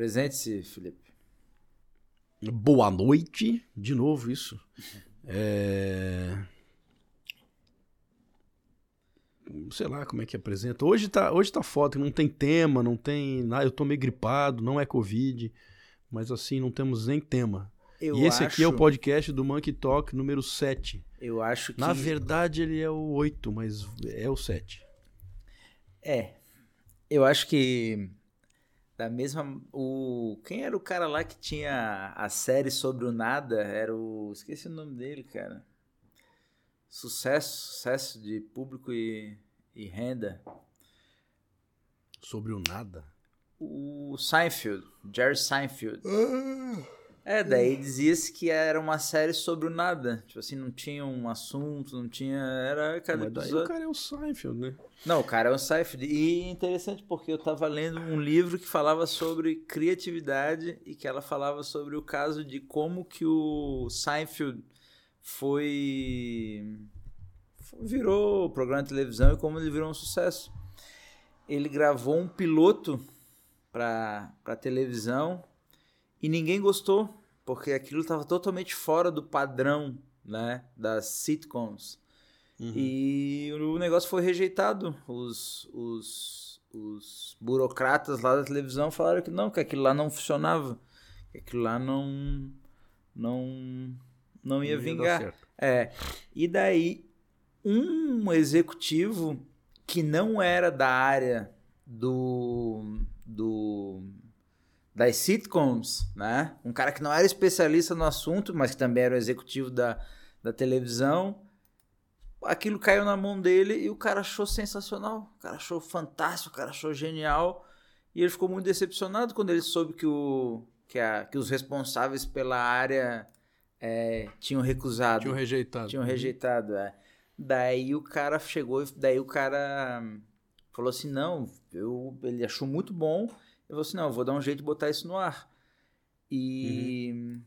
Presente-se, Felipe. Boa noite. De novo isso. É... Sei lá como é que apresenta. Hoje tá, hoje tá foda, não tem tema, não tem. Ah, eu tô meio gripado, não é Covid. Mas assim, não temos nem tema. Eu e esse acho, aqui é o podcast do Monkey Talk número 7. Eu acho que. Na verdade, ele é o 8, mas é o 7. É. Eu acho que. Da mesma. O. Quem era o cara lá que tinha a série sobre o nada? Era o. Esqueci o nome dele, cara. Sucesso, sucesso de público e, e renda. Sobre o nada? O Seinfeld, Jerry Seinfeld. É, daí dizia-se que era uma série sobre o nada. Tipo assim, não tinha um assunto, não tinha. Era cada Mas daí episódio. o cara é o Seinfeld, né? Não, o cara é um Seinfeld. E interessante porque eu tava lendo um livro que falava sobre criatividade e que ela falava sobre o caso de como que o Seinfeld foi virou programa de televisão e como ele virou um sucesso. Ele gravou um piloto para televisão e ninguém gostou porque aquilo estava totalmente fora do padrão, né, das sitcoms. E o negócio foi rejeitado. Os, os, os burocratas lá da televisão falaram que não, que aquilo lá não funcionava. Que aquilo lá não. Não, não ia Não ia vingar. É. E daí, um executivo que não era da área do. do das sitcoms, né? Um cara que não era especialista no assunto, mas que também era o executivo da, da televisão. Aquilo caiu na mão dele e o cara achou sensacional. O cara achou fantástico, o cara achou genial. E ele ficou muito decepcionado quando ele soube que, o, que, a, que os responsáveis pela área é, tinham recusado. Tinham rejeitado. Tinham rejeitado, é. Daí o cara chegou, e- daí o cara hum, falou assim, não, eu, ele achou muito bom. Eu falei assim, não, eu vou dar um jeito de botar isso no ar. E,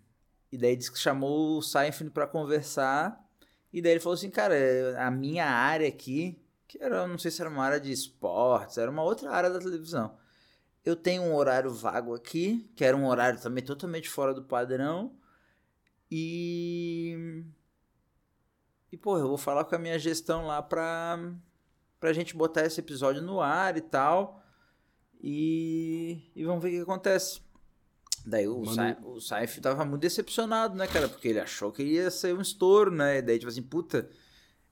e daí disse que chamou o Seinfeld para conversar. E daí ele falou assim, cara, a minha área aqui, que era, não sei se era uma área de esportes, era uma outra área da televisão. Eu tenho um horário vago aqui, que era um horário também totalmente fora do padrão. E e, pô, eu vou falar com a minha gestão lá pra, pra gente botar esse episódio no ar e tal. E, e vamos ver o que acontece. Daí o, Mano- Sa o Saif tava muito decepcionado, né, cara? Porque ele achou que ia ser um estouro, né? E daí, tipo assim, puta,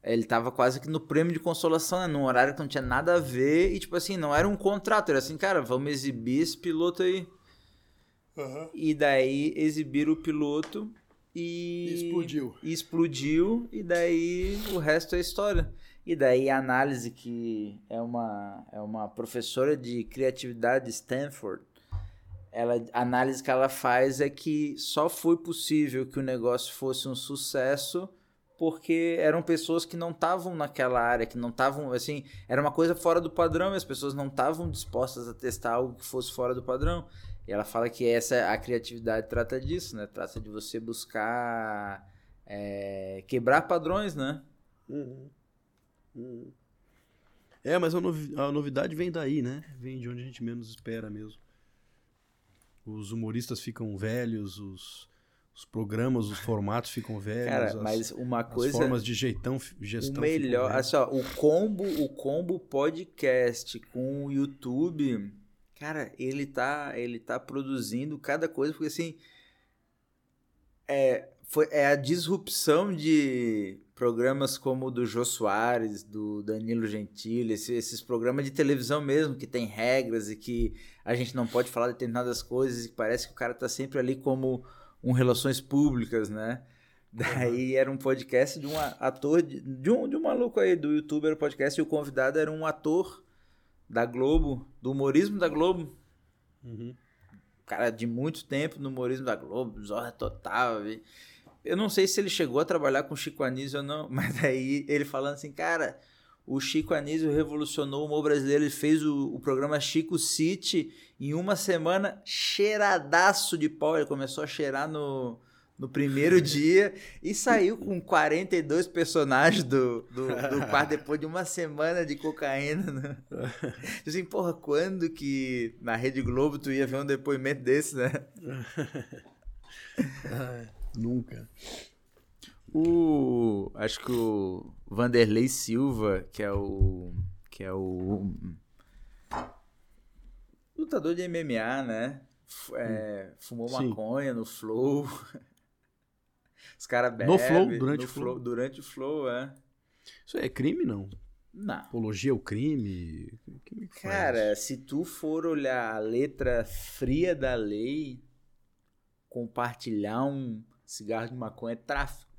ele tava quase que no prêmio de consolação, né? Num horário que não tinha nada a ver. E, tipo assim, não era um contrato, era assim, cara, vamos exibir esse piloto aí. E daí exibiram o piloto e. Explodiu. E explodiu, e daí o resto é história. E daí a análise que é uma, é uma professora de criatividade de Stanford, ela, a análise que ela faz é que só foi possível que o negócio fosse um sucesso porque eram pessoas que não estavam naquela área, que não estavam, assim, era uma coisa fora do padrão e as pessoas não estavam dispostas a testar algo que fosse fora do padrão. E ela fala que essa a criatividade trata disso, né? Trata de você buscar é, quebrar padrões, né? Uhum. Uhum. É, mas a, novi- a novidade vem daí, né? Vem de onde a gente menos espera mesmo. Os humoristas ficam velhos, os, os programas, os formatos ficam velhos. Cara, as, mas uma as coisa formas de jeitão, o gestão melhor, ficam velhas. assim, o combo, o combo podcast com o YouTube, cara, ele tá, ele tá produzindo cada coisa porque assim é, foi, é a disrupção de programas como o do Jô Soares, do Danilo Gentili, esse- esses programas de televisão mesmo, que tem regras e que a gente não pode falar determinadas coisas e que parece que o cara tá sempre ali como um relações públicas, né? Daí era um podcast de um ator, de, um, de um maluco aí do YouTube, era um podcast, e o convidado era um ator da Globo, do humorismo da Globo, Uhum. cara de muito tempo no humorismo da Globo, Zorra Total. e- Eu não sei se ele chegou a trabalhar com o Chico Anísio ou não, mas aí ele falando assim, cara, o Chico Anísio revolucionou o humor brasileiro, ele fez o, o programa Chico City em uma semana cheiradaço de pau, ele começou a cheirar no, no primeiro dia e saiu com 42 personagens do, do, do quarto depois de uma semana de cocaína. Né? assim, porra, quando que na Rede Globo tu ia ver um depoimento desse, né? Nunca. O. Acho que o Vanderlei Silva, que é o. Que é o. Lutador de MMA, né? É, fumou Sim. maconha no Flow. Os caras bebem. No Flow? Durante o flow. Durante o Flow, é. Isso é crime, não? Não. Apologia ao crime? Que Cara, se tu for olhar a letra fria da lei, compartilhar um cigarro de maconha é tráfico.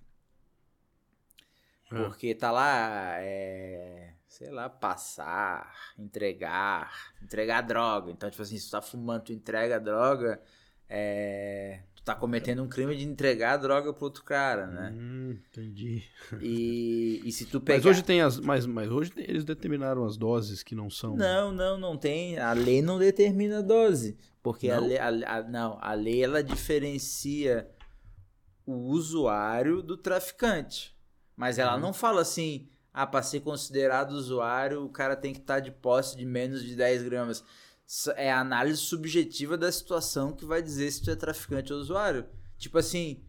É. Porque tá lá, é, sei lá, passar, entregar, entregar droga. Então, tipo assim, se tu tá fumando, tu entrega droga, é, tu tá cometendo um crime de entregar a droga pro outro cara, né? Hum, entendi. E, e se tu pegar... Mas hoje tem as... Mas, mas hoje eles determinaram as doses que não são... Não, não, não tem. A lei não determina a dose. Porque não? A, lei, a, a, não, a lei, ela diferencia o usuário do traficante. Mas ela uhum. não fala assim, ah, para ser considerado usuário, o cara tem que estar tá de posse de menos de 10 gramas. É a análise subjetiva da situação que vai dizer se tu é traficante ou usuário. Tipo assim,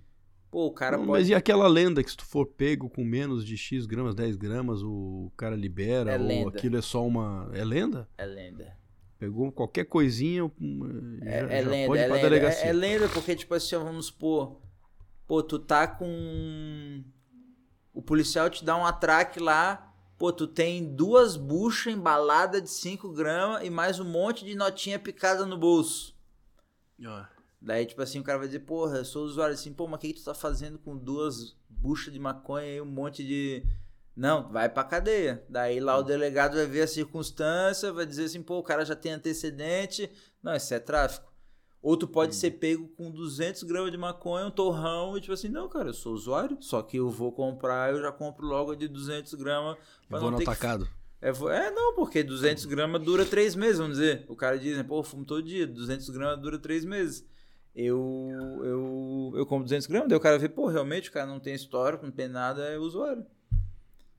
pô, o cara não, pode... Mas e aquela lenda que se tu for pego com menos de X gramas, 10 gramas, o cara libera? É ou lenda. aquilo é só uma... É lenda? É lenda. Pegou qualquer coisinha, é, já, é já lenda, pode é lenda. É, é lenda porque, tipo assim, vamos supor, pô, tu tá com o policial te dá um atraque lá, pô, tu tem duas buchas embaladas de 5 gramas e mais um monte de notinha picada no bolso. Daí, tipo assim, o cara vai dizer, porra, eu sou usuário assim, pô, mas o que, que tu tá fazendo com duas buchas de maconha e um monte de. Não, vai pra cadeia. Daí lá o delegado vai ver a circunstância, vai dizer assim, pô, o cara já tem antecedente. Não, isso é tráfico. Ou tu pode hum. ser pego com 200 gramas de maconha, um torrão, e tipo assim, não, cara, eu sou usuário, só que eu vou comprar, eu já compro logo de 200 gramas. Pra vou não no atacado. Que... É, é, não, porque 200 gramas dura 3 meses, vamos dizer. O cara diz, pô, eu fumo todo dia, 200 gramas dura 3 meses. Eu, eu, eu compro 200 gramas, daí o cara vê, pô, realmente o cara não tem histórico, não tem nada, é usuário.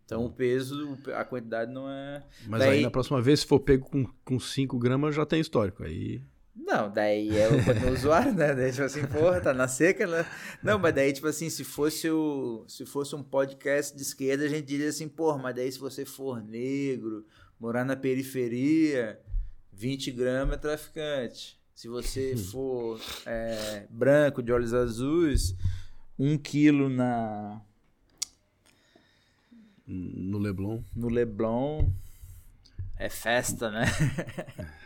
Então o peso, a quantidade não é. Mas daí... aí na próxima vez, se for pego com, com 5 gramas, já tem histórico. Aí. Não, daí é o, usuário, né? Daí, tipo assim, porra, tá na seca, né? Não, mas daí, tipo assim, se fosse, o, se fosse um podcast de esquerda, a gente diria assim, porra, mas daí se você for negro, morar na periferia, 20 gramas é traficante. Se você for é, branco, de olhos azuis, um quilo na... No Leblon. No Leblon é festa, né?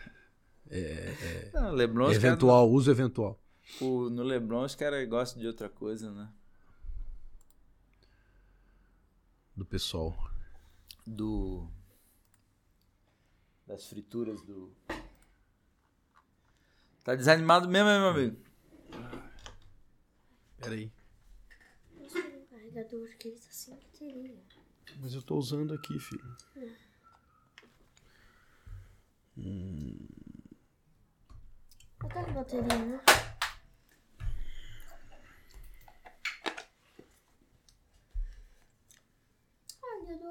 É, é, não, Leblon, eventual, cara, uso eventual. O, no Leblon os caras gostam de outra coisa, né? Do pessoal. Do. Das frituras do. Tá desanimado mesmo, hein, meu amigo? Peraí. um carregador que ele assim que teria. Mas eu tô usando aqui, filho. É. Hum. Cadê a bateria, né?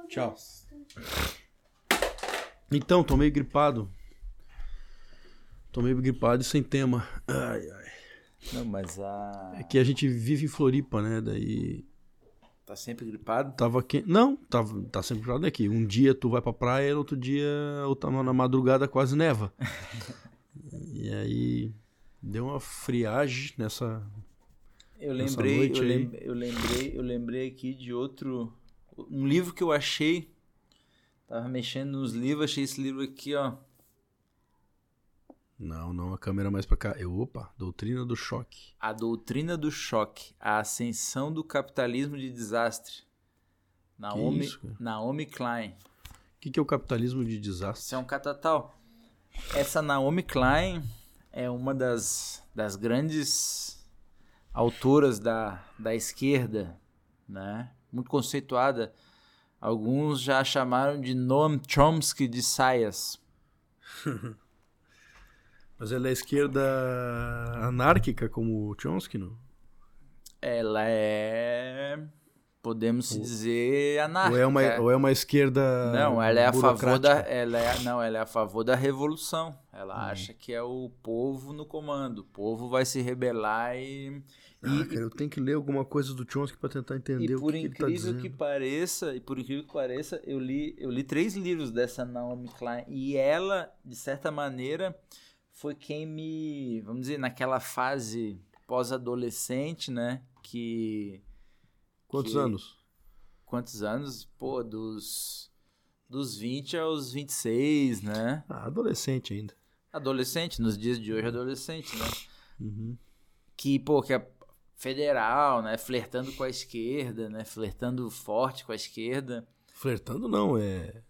Tchau. Então, tô meio gripado. Tô meio gripado e sem tema. Ai, ai. Não, mas a. É que a gente vive em Floripa, né? Daí. Tá sempre gripado? Tava aqui. Não, tava, tá sempre gripado aqui. Um dia tu vai pra praia, outro dia, ou tá na madrugada quase neva. E aí deu uma friagem nessa. Eu lembrei, eu, lem, eu, lembrei, eu lembrei aqui de outro. Um livro que eu achei. Tava mexendo nos livros, achei esse livro aqui, ó. Não, não, a câmera mais pra cá. Eu, opa, Doutrina do Choque. A Doutrina do Choque. A Ascensão do Capitalismo de Desastre. Naomi, isso, Naomi Klein. O que, que é o capitalismo de desastre? Isso é um catatal. Essa Naomi Klein é uma das, das grandes autoras da, da esquerda, né? muito conceituada. Alguns já chamaram de Noam Chomsky de saias. Mas ela é esquerda anárquica como Chomsky, não? Ela é. Podemos dizer anárquica. Ou é, uma, ou é uma esquerda. Não, ela é a favor da. Ela é, não, ela é a favor da revolução. Ela acha que é o povo no comando. O povo vai se rebelar e. Ah, cara, eu tenho que ler alguma coisa do Chomsky pra tentar entender E o por que, que ele tá incrível dizendo. que pareça, e por incrível que pareça, eu li, eu li três livros dessa Naomi Klein e ela, de certa maneira, foi quem me, vamos dizer, naquela fase pós-adolescente, né, que Quantos que- anos? quantos anos? Pô, dos dos 20 aos 26, né? Ah, adolescente ainda. Adolescente, nos dias de hoje adolescente, né? Uhum. que, pô, que é federal, né, flertando com a esquerda, né, flertando forte com a esquerda. Flertando não, é...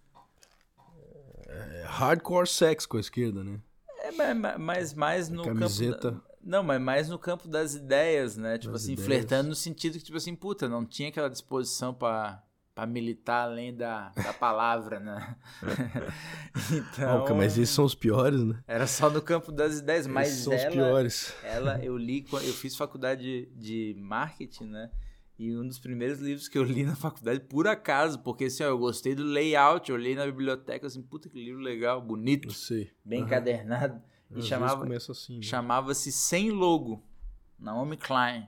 é hardcore sex com a esquerda, né? É, ma- ma- mas mais no Camiseta. campo não, mas mais no campo das ideias, né? Tipo Das assim, ideias. flertando no sentido que tipo assim, puta, não tinha aquela disposição pra para militar além da, da palavra, né? então, Ah, mas esses são os piores, né? era só no campo das ideias, mas esses são os ela, piores. ela eu li eu fiz faculdade de, de marketing, né? E um dos primeiros livros que eu li na faculdade, por acaso, porque assim, ó, eu gostei do layout, eu olhei na biblioteca assim, puta que livro legal, bonito, bem encadernado. E chamava, assim. né? chamava-se Sem Logo, Naomi Klein.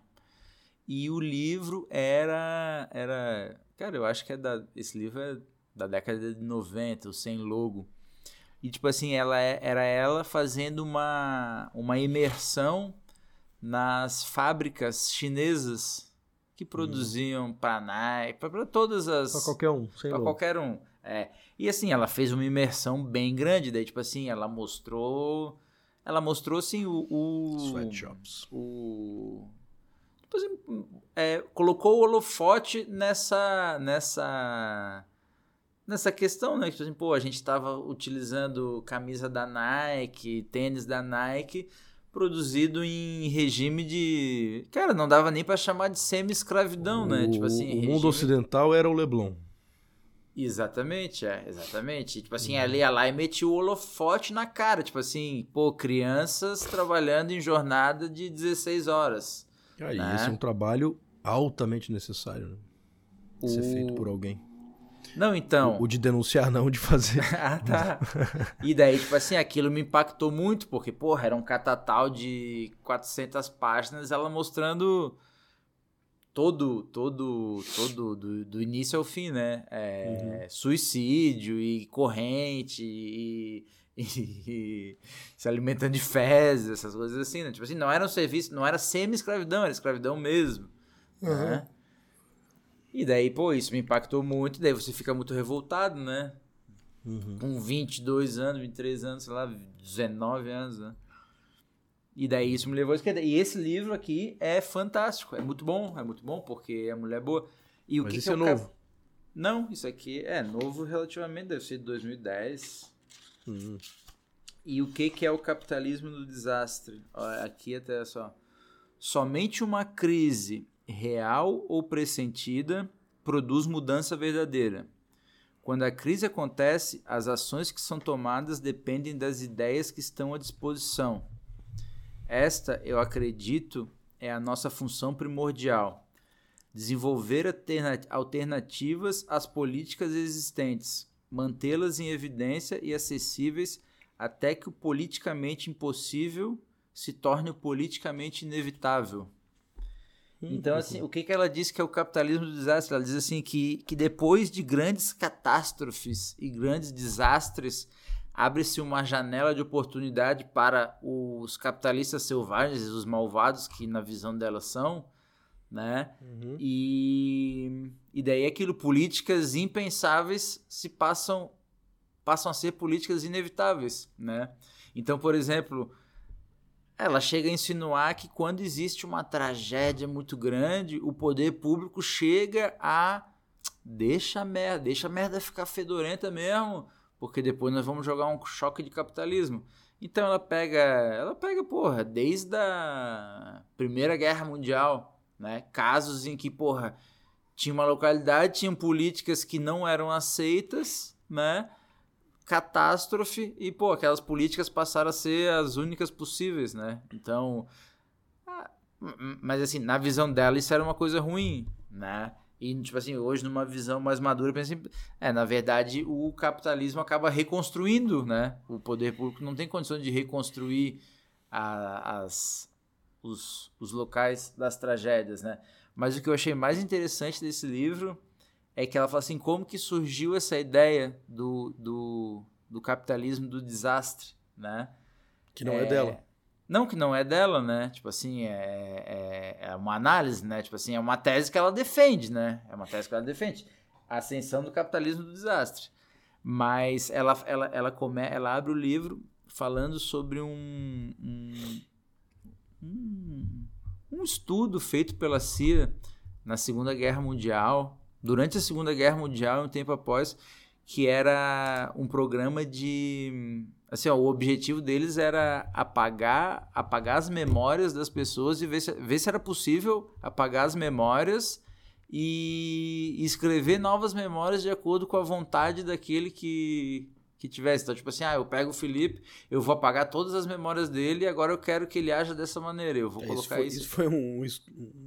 E o livro era era, cara, eu acho que é da esse livro é da década de 90, o Sem Logo. E tipo assim, ela é- era ela fazendo uma uma imersão nas fábricas chinesas que produziam para Nike, para todas as Pra qualquer um, sem louco. qualquer um. É. E assim, ela fez uma imersão bem grande, daí tipo assim, ela mostrou, ela mostrou assim o, o Sweatshops. o tipo assim, é, colocou o holofote nessa nessa nessa questão, né? Tipo assim, pô, a gente tava utilizando camisa da Nike, tênis da Nike, produzido em regime de, cara, não dava nem pra chamar de semi-escravidão, né? O- Tipo assim, o regime- mundo ocidental era o Leblon. Exatamente, é, exatamente. Tipo assim, ela ia lá e metia o holofote na cara. Tipo assim, pô, crianças trabalhando em jornada de 16 horas. Aí, Né? esse é um trabalho altamente necessário, né? De Ser O- feito por alguém. Não, então. O de denunciar, não, de fazer. ah, tá. E daí, tipo assim, aquilo me impactou muito, porque, porra, era um catatal de 400 páginas, ela mostrando todo, todo, todo, do, do início ao fim, né? É, Suicídio e corrente e, e se alimentando de fezes, essas coisas assim, né? Tipo assim, não era um serviço, não era semi-escravidão, era escravidão mesmo, né? E daí, pô, isso me impactou muito, daí você fica muito revoltado, né? Com 22 anos, 23 anos, sei lá, 19 anos, né? E daí isso me levou a esquerda. E esse livro aqui é fantástico, é muito bom, é muito bom, porque a mulher é boa. E o Mas que, esse que é o ca- novo. Não, isso aqui é novo relativamente, deve ser de 2010. Hum. E o que, que é o capitalismo do desastre? Aqui até só. Somente uma crise real ou pressentida produz mudança verdadeira. Quando a crise acontece, as ações que são tomadas dependem das ideias que estão à disposição. Esta, eu acredito, é a nossa função primordial. Desenvolver alterna- alternativas às políticas existentes, mantê-las em evidência e acessíveis até que o politicamente impossível se torne o politicamente inevitável. Então, assim, o que, que ela diz que é o capitalismo do desastre? Ela diz assim que, que depois de grandes catástrofes e grandes desastres, abre-se uma janela de oportunidade para os capitalistas selvagens, os malvados que na visão dela são, né? Uhum. E, e daí aquilo, políticas impensáveis se passam passam a ser políticas inevitáveis, né? Então, por exemplo, ela chega a insinuar que quando existe uma tragédia muito grande, o poder público chega a deixa a merda, deixa a merda ficar fedorenta mesmo, porque depois nós vamos jogar um choque de capitalismo. Então ela pega, ela pega, porra, desde a Primeira Guerra Mundial, né? Casos em que, porra, tinha uma localidade, tinham políticas que não eram aceitas, né? Catástrofe e, pô, aquelas políticas passaram a ser as únicas possíveis, né? Então, ah, Mas assim, na visão dela isso era uma coisa ruim, né? E, tipo assim, hoje numa visão mais madura, pensa assim, é, na verdade o capitalismo acaba reconstruindo, né? O poder público não tem condições de reconstruir a- as, os, os locais das tragédias, né? Mas o que eu achei mais interessante desse livro é que ela fala assim, como que surgiu essa ideia do, do, do capitalismo do desastre, né? Que não é, dela. Não que não é dela, né? Tipo assim, é, é, é uma análise, né? Tipo assim, é uma tese que ela defende, né? É uma tese que ela defende. A ascensão do capitalismo do desastre. Mas ela, ela, ela, come, ela abre o livro falando sobre um, um, um, um estudo feito pela CIA na Segunda Guerra Mundial, durante a Segunda Guerra Mundial, um tempo após, que era um programa de assim, ó, o objetivo deles era apagar, apagar as memórias das pessoas e ver se, ver se era possível apagar as memórias e escrever novas memórias de acordo com a vontade daquele que, que tivesse. Então, tipo assim, ah, eu pego o Felipe, eu vou apagar todas as memórias dele e agora eu quero que ele haja dessa maneira. Eu vou É, isso, colocar foi, isso. isso foi um, es-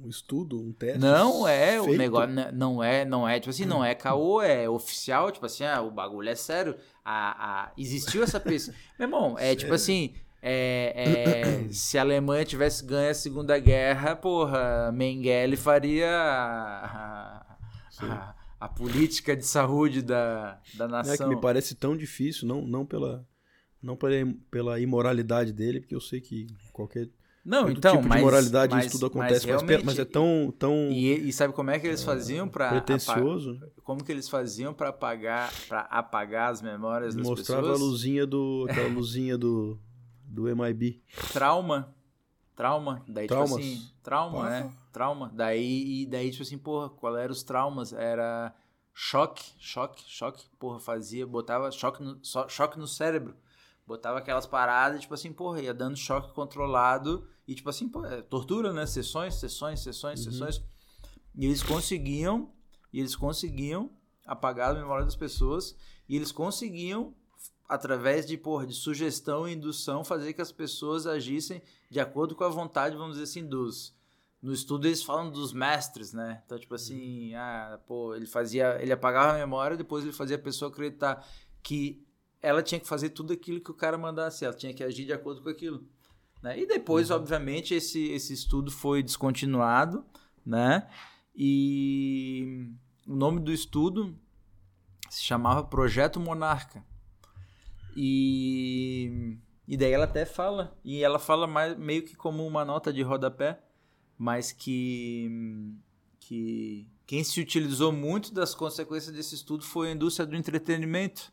estudo, um teste. Não é o feito? negócio, né, não é, não é, tipo assim, não é caô, é oficial, tipo assim, ah, o bagulho é sério. A, a, existiu essa pesquisa. Meu irmão, é tipo assim, é, é, se a Alemanha tivesse ganho a Segunda Guerra, porra, Mengele faria a, a- a- política de saúde da, da Não é que nação. me parece tão difícil, não, não pela não pela, pela imoralidade dele, porque eu sei que qualquer Não, então, tipo mas, de moralidade mas, isso tudo mas acontece, mas, realmente- mas é tão, tão E, e sabe como é que eles faziam para pretencioso. né? como que eles faziam para apagar para apagar as memórias das Mostrava pessoas? a luzinha do. aquela luzinha do, do MIB. Trauma. Trauma. Daí, Traumas. tipo assim, trauma, né? Trauma. Daí, e daí, tipo assim, porra, qual eram os traumas? Era choque, choque, choque. Porra, fazia, botava choque no, só- choque no cérebro. Botava aquelas paradas, tipo assim, porra, ia dando choque controlado. E, tipo assim, pô, é tortura, né? Sessões, sessões, sessões, Uhum. sessões. E eles conseguiam, e eles conseguiam apagar a memória das pessoas. E eles conseguiam, através de, porra, de sugestão e indução, fazer que as pessoas agissem de acordo com a vontade, vamos dizer assim, dos. No estudo eles falam dos mestres, né? Então, tipo assim, ah, pô, ele fazia. Ele apagava a memória, depois ele fazia a pessoa acreditar que ela tinha que fazer tudo aquilo que o cara mandasse, ela tinha que agir de acordo com aquilo. Né? E depois, obviamente, esse, esse estudo foi descontinuado, né? E o nome do estudo se chamava Projeto Monarca. E, e daí ela até fala, e ela fala mais, meio que como uma nota de rodapé, mas que, que quem se utilizou muito das consequências desse estudo foi a indústria do entretenimento,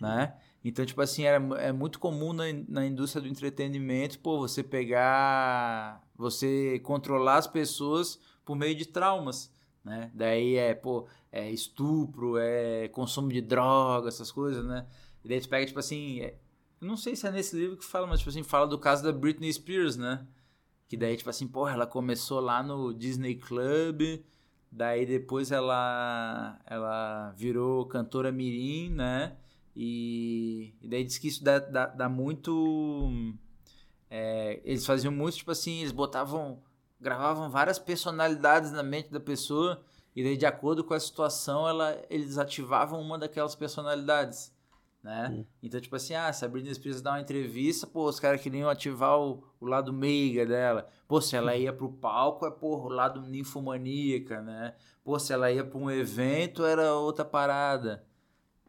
né? Então, tipo assim, era, é muito comum na, na indústria do entretenimento, pô, você pegar, você controlar as pessoas por meio de traumas, né? Daí é, pô, é estupro, é consumo de droga, essas coisas, né? E daí tu pega, tipo assim, é- não sei se é nesse livro que fala, mas, tipo assim, fala do caso da Britney Spears, né? Que daí, tipo assim, porra, ela começou lá no Disney Club, daí depois ela, ela virou cantora mirim, né? E, e daí diz que isso dá, dá, dá muito... é, eles faziam muito, tipo assim, eles botavam... Gravavam várias personalidades na mente da pessoa e daí, de acordo com a situação, ela, eles ativavam uma daquelas personalidades, né? Então, tipo assim, ah, se a Britney Spears dar uma entrevista, pô, os caras queriam ativar o, o lado meiga dela. Pô, se ela ia pro palco, é, o lado ninfomaníaca, né? Pô, se ela ia pra um evento, era outra parada,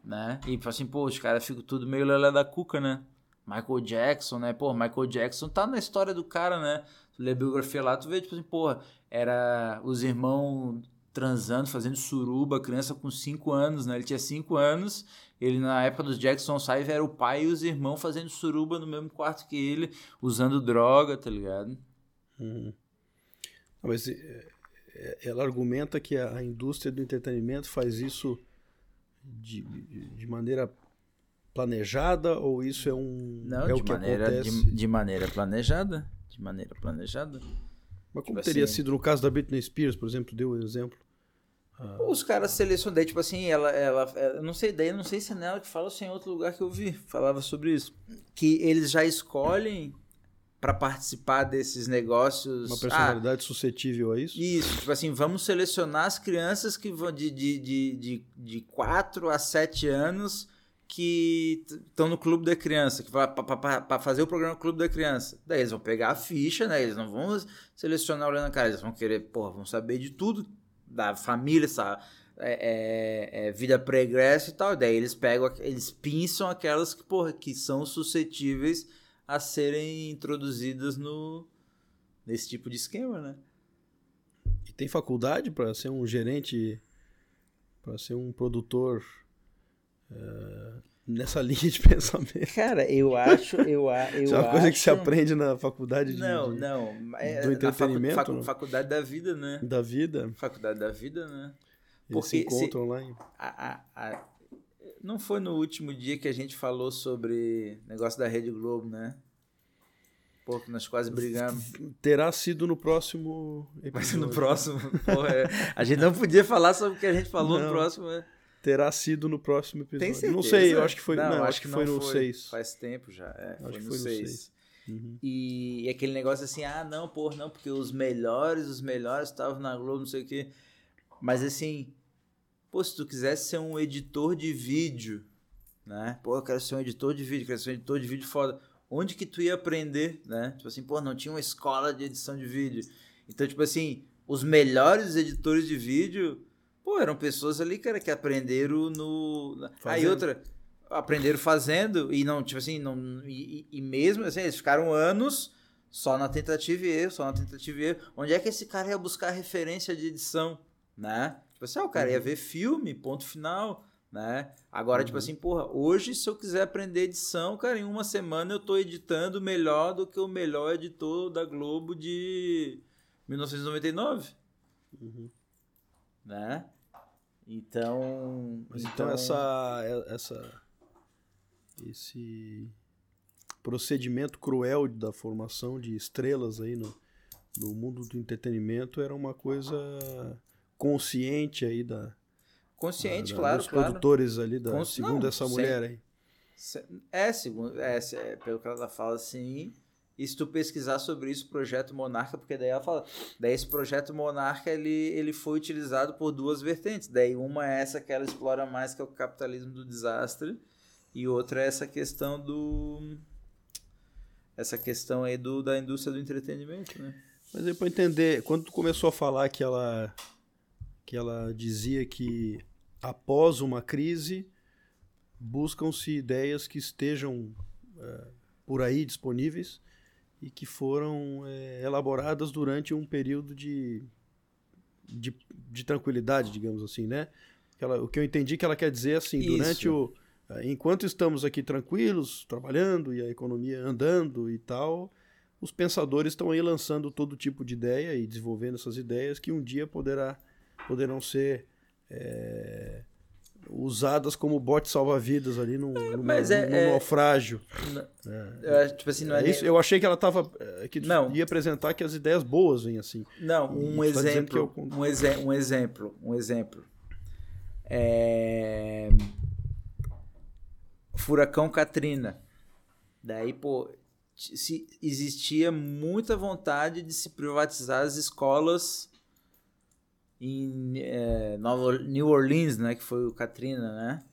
né? E, tipo assim, pô, os caras ficam tudo meio lelé da cuca, né? Michael Jackson, né? Pô, Michael Jackson tá na história do cara, né? Tu lê a biografia lá, tu vê, tipo assim, porra, era os irmãos transando, fazendo suruba, criança com 5 anos, né? Ele tinha 5 anos, ele na época dos Jackson 5 era o pai e os irmãos fazendo suruba no mesmo quarto que ele, usando droga, tá ligado? Uhum. Mas é, é, ela argumenta que a, indústria do entretenimento faz isso de, de maneira planejada ou isso é um Não, é de, o que maneira, de, de maneira planejada. De maneira planejada. Mas como tipo teria assim- sido no caso da Britney Spears, por exemplo, deu um exemplo? Os caras selecionaram, tipo assim, ela, ela, eu não sei, daí não sei se é nela que fala ou se é em outro lugar que eu vi, falava sobre isso. Que eles já escolhem para participar desses negócios. Uma Ah, personalidade suscetível a isso? isso, tipo assim, vamos selecionar as crianças que vão de, de, de, de, de 4 a 7 anos que estão no clube da criança, que para fazer o programa Clube da Criança. Daí eles vão pegar a ficha, né? Eles não vão selecionar olhando a cara, eles vão querer, porra, vão saber de tudo da família, sabe? É, é, é, vida pregressa e tal. Daí eles pegam, eles pinçam aquelas que, porra, que são suscetíveis a serem introduzidas no nesse tipo de esquema, né? E tem faculdade para ser um gerente, para ser um produtor eh, nessa linha de pensamento? Cara, eu acho, eu, a- eu Isso é uma acho... coisa que se aprende na faculdade de, Não, de- não. É, do facu- entretenimento, facu- não? faculdade da vida, né? da vida. Faculdade da vida, né? Eles se Porque se- encontram lá em... A- a- a- Não foi no último dia que a gente falou sobre negócio da Rede Globo, né? Pô, que nós quase brigamos. Terá sido no próximo episódio. Mas no próximo, porra, é, a gente não podia falar sobre o que a gente falou no Não. próximo. né? Terá sido no próximo episódio. Tem certeza? Não sei, eu acho que foi, não, acho que foi no foi. 6. Faz tempo já, é, foi que foi no 6. seis. Uhum. E, e aquele negócio assim, ah, não, pô, não, porque os melhores, os melhores estavam na Globo, não sei o quê. Mas assim, pô, se tu quisesse ser um editor de vídeo, né? Pô, eu quero ser um editor de vídeo, quero ser um editor de vídeo foda. Onde que tu ia aprender, né? Tipo assim, pô, não tinha uma escola de edição de vídeo. Então, tipo assim, os melhores editores de vídeo, pô, eram pessoas ali, cara, que aprenderam no. na- Aí Fazendo. outra, aprenderam fazendo e não, tipo assim, não, e, e- mesmo assim, eles ficaram anos só na tentativa e erro, só na tentativa e erro. Onde é que esse cara ia buscar referência de edição, né? Tipo assim, ah, o cara ia ver filme, ponto final, né? Agora, tipo assim, porra, hoje se eu quiser aprender edição, cara, em uma semana eu tô editando melhor do que o melhor editor da Globo de 1999, Uhum. né? Então, Mas então, essa, é- essa esse procedimento cruel da formação de estrelas aí no, no mundo do entretenimento era uma coisa consciente aí da, consciente, da- claro, dos claro. produtores ali da Cons- segundo não, essa sem- mulher aí. É, segundo, é, é, pelo que ela fala assim. E se tu pesquisar sobre isso, Projeto Monarca, porque daí ela fala, daí esse Projeto Monarca ele, ele foi utilizado por duas vertentes. Daí uma é essa que ela explora mais, que é o capitalismo do desastre, e outra é essa questão do essa questão aí do, da indústria do entretenimento, né? Mas aí para entender, quando tu começou a falar que ela que ela dizia que após uma crise buscam-se ideias que estejam eh, por aí disponíveis e que foram eh, elaboradas durante um período de, de, de tranquilidade, digamos assim, né? Ela- o que eu entendi que ela quer dizer é assim, durante Isso. o eh, enquanto estamos aqui tranquilos, trabalhando e a economia andando e tal, os pensadores estão aí lançando todo tipo de ideia e desenvolvendo essas ideias que um dia poderá, poderão ser é, usadas como bote salva-vidas ali num, numa- mas é- num é- naufrágio. Eu acho, tipo assim, não é, É nem- isso, eu achei que ela estava que Não. ia apresentar que as ideias boas vêm assim. Não, um tá exemplo, eu- um, exe um exemplo, um exemplo. É... Furacão Katrina. Daí, pô, se existia muita vontade de se privatizar as escolas em é, Nova New Orleans, né, que foi o Katrina, né?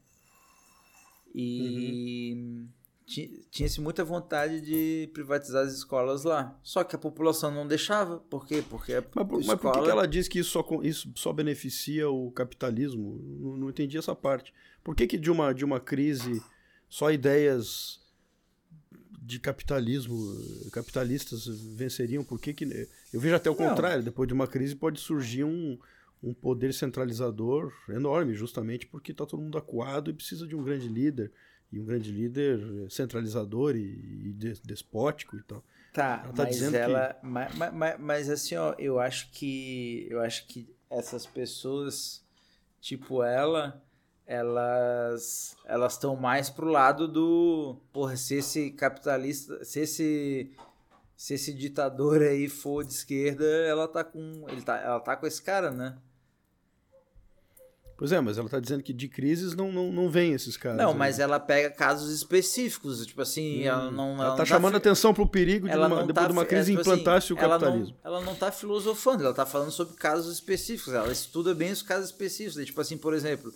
E ti- tinha-se muita vontade de privatizar as escolas lá. Só que a população não deixava. Por quê? Porque a Mas, por- mas por que escola... que ela diz que isso só, isso só beneficia o capitalismo? Não, não entendi essa parte. Por que, que de, uma, de uma crise só ideias de capitalismo, capitalistas venceriam? Por que que... Eu vejo até o Não. contrário. Depois de uma crise pode surgir um, um poder centralizador enorme, justamente porque está todo mundo acuado e precisa de um grande líder. E um grande líder eh, centralizador e, e des- despótico e tal. Tá, Ela tá mas ela. Mas, mas, mas assim, ó, eu acho que. Eu acho que essas pessoas, tipo ela, elas. Elas estão mais pro lado do. Porra, se esse capitalista. Se esse. Se esse ditador aí for de esquerda, ela tá com. Ele tá, ela tá com esse cara, né? Pois é, mas ela tá dizendo que de crises não, não, não vem esses casos. Não, aí. mas ela pega casos específicos, tipo assim, ela não... Ela, não tá chamando fi- atenção pro perigo de ela uma, não depois tá de uma crise é, tipo assim, implantar-se o ela não- capitalismo. Ela não, tá filosofando, ela tá falando sobre casos específicos. Ela estuda bem os casos específicos. Daí, Tipo assim, por exemplo,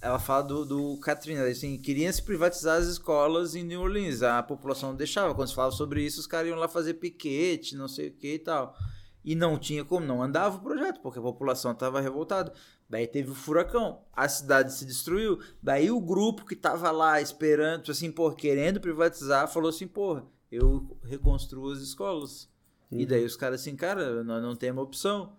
ela fala do, do Katrina, assim, queriam se privatizar as escolas em New Orleans. A população não deixava. Quando se falava sobre isso, os caras iam lá fazer piquete, não sei o que e tal. E não tinha como, não andava o projeto, porque a população estava revoltada. Daí teve o furacão, a cidade se destruiu. Daí o grupo que tava lá esperando, tipo assim, pô, querendo privatizar, falou assim, porra, eu reconstruo as escolas. E daí os caras assim, cara, nós não temos opção.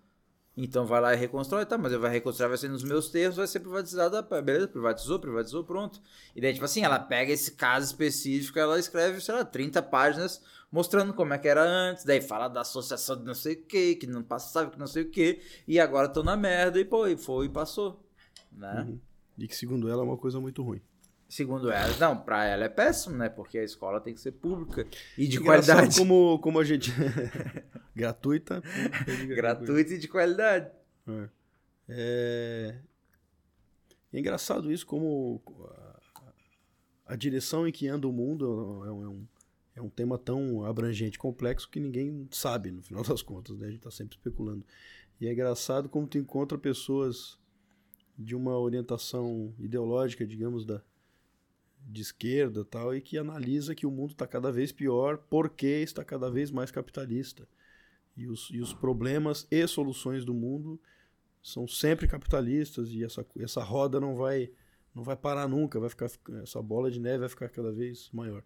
Então vai lá e reconstrói, tá, mas eu vai reconstruir, vai ser nos meus termos, vai ser privatizado, ah, beleza, privatizou, privatizou, pronto. E daí, tipo assim, ela pega esse caso específico, ela escreve, sei lá, 30 páginas mostrando como é que era antes, daí fala da associação de não sei o que, que não passava, que não sei o que, e agora estão na merda, e pô, e foi e passou. Né? Uhum. E que, segundo ela, é uma coisa muito ruim. Segundo ela, não, pra ela é péssimo, né? Porque a escola tem que ser pública e de Engraçado qualidade. Como, como a gente. Gratuita. pública, Gratuita e de qualidade. É. É... é engraçado isso, como a, direção em que anda o mundo é um, é um, é um tema tão abrangente, complexo, que ninguém sabe, no final das contas, né? A gente está sempre especulando. E é engraçado como tu encontra pessoas de uma orientação ideológica, digamos, da, de esquerda tal, e que analisa que o mundo está cada vez pior porque está cada vez mais capitalista. E os, e os problemas e soluções do mundo são sempre capitalistas e essa, essa roda não vai não vai parar nunca, vai ficar essa bola de neve vai ficar cada vez maior.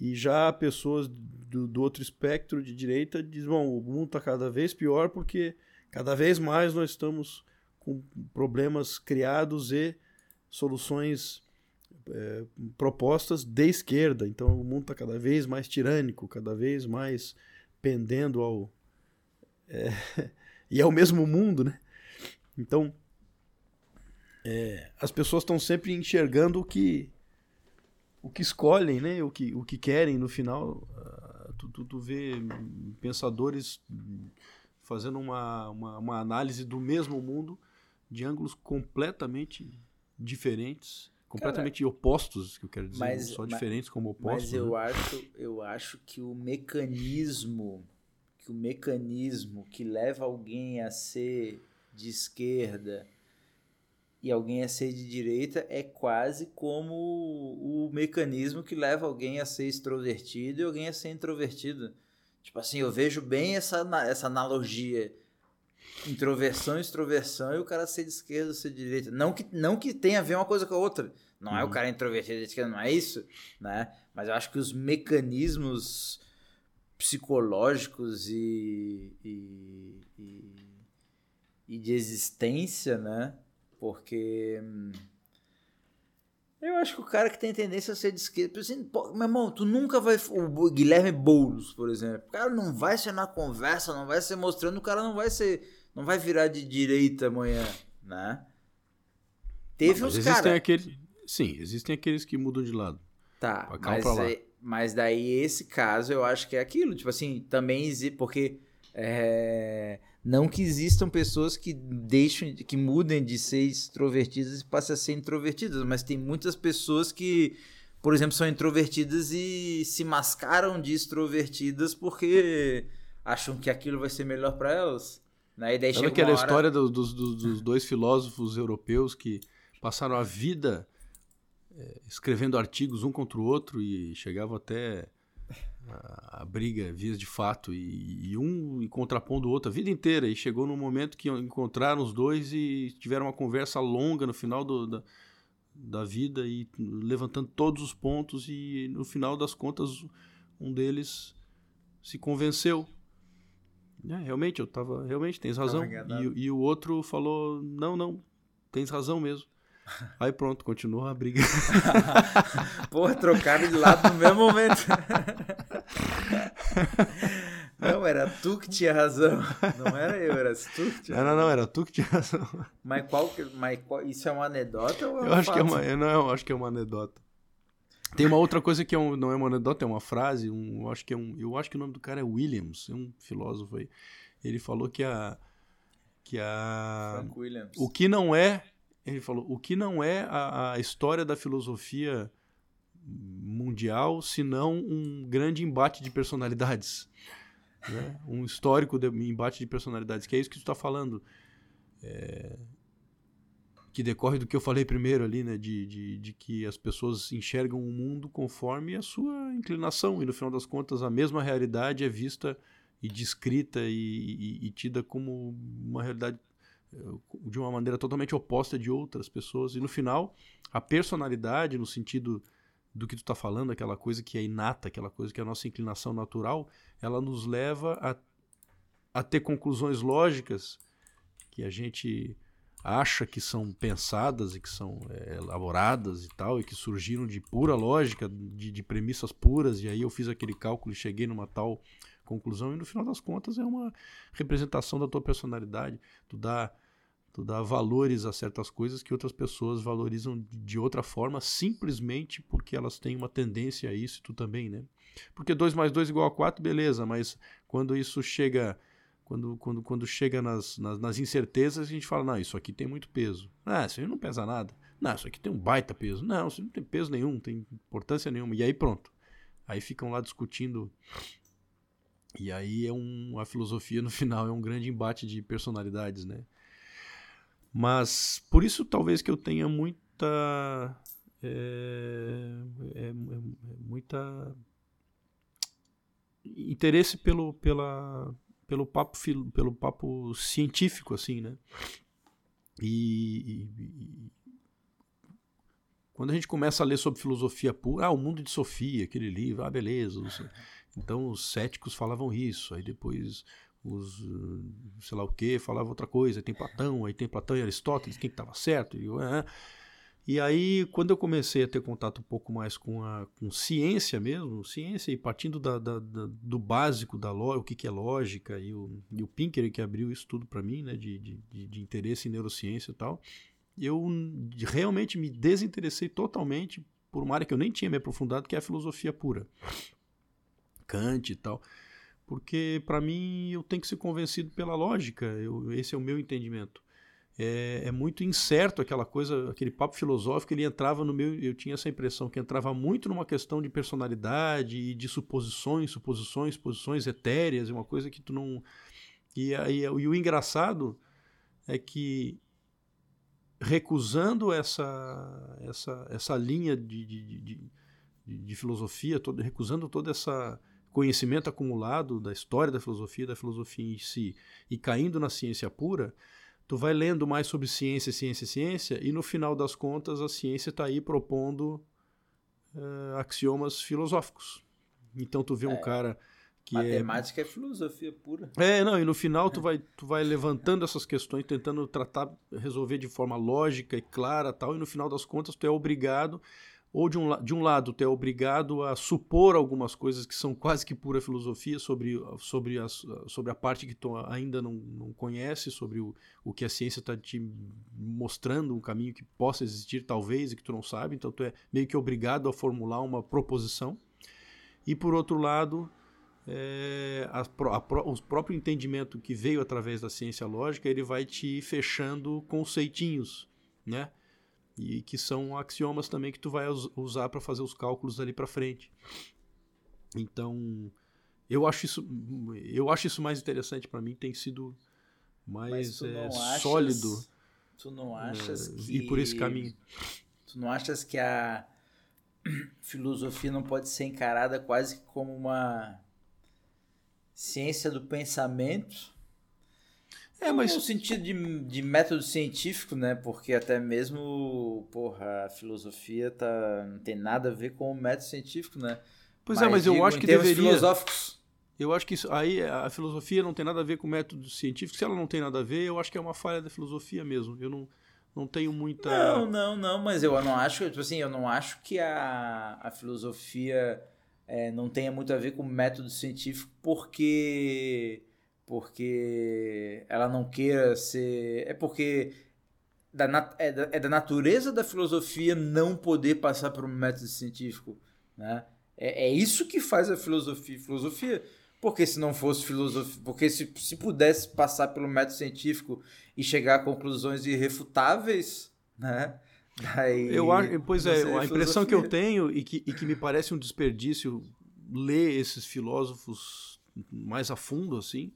E já pessoas do, do outro espectro de direita dizem, bom, o mundo está cada vez pior porque cada vez mais nós estamos com problemas criados e soluções é, propostas de esquerda. Então o mundo está cada vez mais tirânico, cada vez mais pendendo ao. É, e é o mesmo mundo, né? Então é, as pessoas estão sempre enxergando o que o que escolhem, né? O que, o que querem no final. Uh, tu, tu, tu vê pensadores fazendo uma, uma, uma análise do mesmo mundo de ângulos completamente diferentes, completamente Cara, opostos, que eu quero dizer, mas, só mas, diferentes como opostos. Mas eu né? acho, eu acho que o mecanismo, que o mecanismo que leva alguém a ser de esquerda e alguém a ser de direita é quase como o mecanismo que leva alguém a ser extrovertido e alguém a ser introvertido. Tipo assim, eu vejo bem essa, essa analogia introversão, extroversão e o cara ser de esquerda, ser de direita. Não que, não que tenha a ver uma coisa com a outra. Não uhum. é o cara introvertido de esquerda, não é isso, né? Mas eu acho que os mecanismos psicológicos e, e, e, e de existência, né? Porque hum, eu acho que o cara que tem tendência a ser de esquerda, assim, pô, meu irmão, tu nunca vai. O Guilherme Boulos, por exemplo, o cara não vai ser na conversa, não vai ser mostrando, o cara não vai ser. Não vai virar de direita amanhã, né? Teve não, uns caras. aqueles. Sim, existem aqueles que mudam de lado. Tá, mas, é- mas daí esse caso eu acho que é aquilo. Tipo assim, também existe. Porque. é, não que existam pessoas que deixem, que mudem de ser extrovertidas e passem a ser introvertidas, mas tem muitas pessoas que, por exemplo, são introvertidas e se mascaram de extrovertidas porque acham que aquilo vai ser melhor para elas. Né? E daí Sabe chega aquela hora- história do- dos, dos- dos dois filósofos europeus que passaram a vida eh, escrevendo artigos um contra o outro e chegavam até a, a briga, vias de fato, e, e um em contrapondo o outro a vida inteira. E chegou num momento que encontraram os dois e tiveram uma conversa longa no final do- da, da vida e levantando todos os pontos e no final das contas um deles se convenceu. É, realmente, eu tava. Realmente, tens razão. E, e o outro falou: não, não, tens razão mesmo. Aí pronto, continua a briga. Porra, trocaram de lado no mesmo momento. Não, era tu que tinha razão. Não era eu, era tu que tinha Não, não, não, era tu que tinha razão. Mas qual, mas qual isso é uma anedota ou é um Eu acho que é uma. eu Não, eu acho que é uma anedota. Tem uma outra coisa que é um- não é uma anedota, é uma frase. Um, eu, acho que é um, eu acho que o nome do cara é Williams, é um filósofo aí. Ele falou que a. Que a. Frank Williams. O que não é, ele falou, o que não é a, a história da filosofia mundial, senão um grande embate de personalidades. Né? Um histórico de, embate de personalidades, que é isso que tu está falando. É, que decorre do que eu falei primeiro ali, né? De, de, de, que as pessoas enxergam o mundo conforme a sua inclinação, e no final das contas a mesma realidade é vista e descrita e, e, e tida como uma realidade de uma maneira totalmente oposta de outras pessoas. E no final, a personalidade, no sentido do que tu está falando, aquela coisa que é inata, aquela coisa que é a nossa inclinação natural, ela nos leva a, a ter conclusões lógicas que a gente acha que são pensadas e que são é, elaboradas e tal, e que surgiram de pura lógica, de, de, premissas puras, e aí eu fiz aquele cálculo e cheguei numa tal conclusão, e no final das contas é uma representação da tua personalidade. Tu dá, tu dá valores a certas coisas que outras pessoas valorizam de outra forma, simplesmente porque elas têm uma tendência a isso, e tu também, né? Porque 2 mais 2 igual a 4, beleza, mas quando isso chega quando, quando, quando chega nas, nas, nas, incertezas, a gente fala, não, isso aqui tem muito peso. Ah, isso aí não pesa nada. Não, isso aqui tem um baita peso. Não, isso não tem peso nenhum, não tem importância nenhuma. E aí pronto. Aí ficam lá discutindo. E aí é um, a filosofia no final é um grande embate de personalidades, né? Mas por isso talvez que eu tenha muita. É, é, é, muita interesse pelo, pela, pelo papo pelo papo científico assim né e, e, quando a gente começa a ler sobre filosofia pura ah o mundo de Sofia aquele livro ah beleza então os céticos falavam isso aí depois os sei lá o que falavam outra coisa aí tem Platão aí tem Platão e Aristóteles quem estava certo e, ah, e aí, quando eu comecei a ter contato um pouco mais com a com ciência mesmo, ciência e partindo da, da, da do básico da lógica, o que, que é lógica, e o, e o Pinker que abriu isso tudo para mim, né, de, de, de, interesse em neurociência e tal, eu realmente me desinteressei totalmente por uma área que eu nem tinha me aprofundado, que é a filosofia pura. Kant e tal. Porque, para mim, eu tenho que ser convencido pela lógica, eu, esse é o meu entendimento é, é, muito incerto aquela coisa, aquele papo filosófico, ele entrava no meu, eu tinha essa impressão que entrava muito numa questão de personalidade e de suposições, suposições, suposições etéreas, uma coisa que tu não e, aí, e o engraçado é que recusando essa essa, essa linha de, de, de, de filosofia, todo, recusando toda essa conhecimento acumulado da história da filosofia, da filosofia em si, e caindo na ciência pura, tu vai lendo mais sobre ciência, ciência, ciência, e no final das contas a ciência está aí propondo uh, axiomas filosóficos. Então tu vê é, um cara que é matemática é... é filosofia pura. É, não, e no final tu vai, tu vai levantando essas questões, tentando tratar, resolver de forma lógica e clara tal, e no final das contas tu é obrigado ou de um, de um lado tu é obrigado a supor algumas coisas que são quase que pura filosofia sobre, sobre, a, sobre a parte que tu ainda não, não conhece, sobre o, o que a ciência está te mostrando, um caminho que possa existir talvez e que tu não sabe, então tu é meio que obrigado a formular uma proposição. E por outro lado, é, a, a, o próprio entendimento que veio através da ciência lógica, ele vai te fechando conceitinhos, né? E que são axiomas também que tu vai usar para fazer os cálculos ali para frente. Então, eu acho isso eu acho isso mais interessante para mim, tem sido mais é, achas, sólido. Tu não achas é, que ir por esse caminho. Tu não achas que a filosofia não pode ser encarada quase como uma ciência do pensamento? É, mas no sentido de, de método científico, né? Porque até mesmo, porra, a filosofia tá, não tem nada a ver com o método científico, né? Pois mas, é, mas eu acho que deveria... filosóficos. Eu acho que isso, aí a filosofia não tem nada a ver com o método científico. Se ela não tem nada a ver, eu acho que é uma falha da filosofia mesmo. Eu não, não tenho muita. Não, não, não, mas eu não acho, tipo assim, eu não acho que a, a filosofia é, não tenha muito a ver com o método científico, porque porque ela não queira ser. É porque da, é, da, é da natureza da filosofia não poder passar por um método científico. Né? É, é isso que faz a filosofia filosofia. Porque se não fosse filosofia. Porque se, se pudesse passar pelo método científico e chegar a conclusões irrefutáveis, né? Daí, Eu acho, pois é, a impressão que eu filosofia. tenho e que, e que me parece um desperdício ler esses filósofos mais a fundo, assim,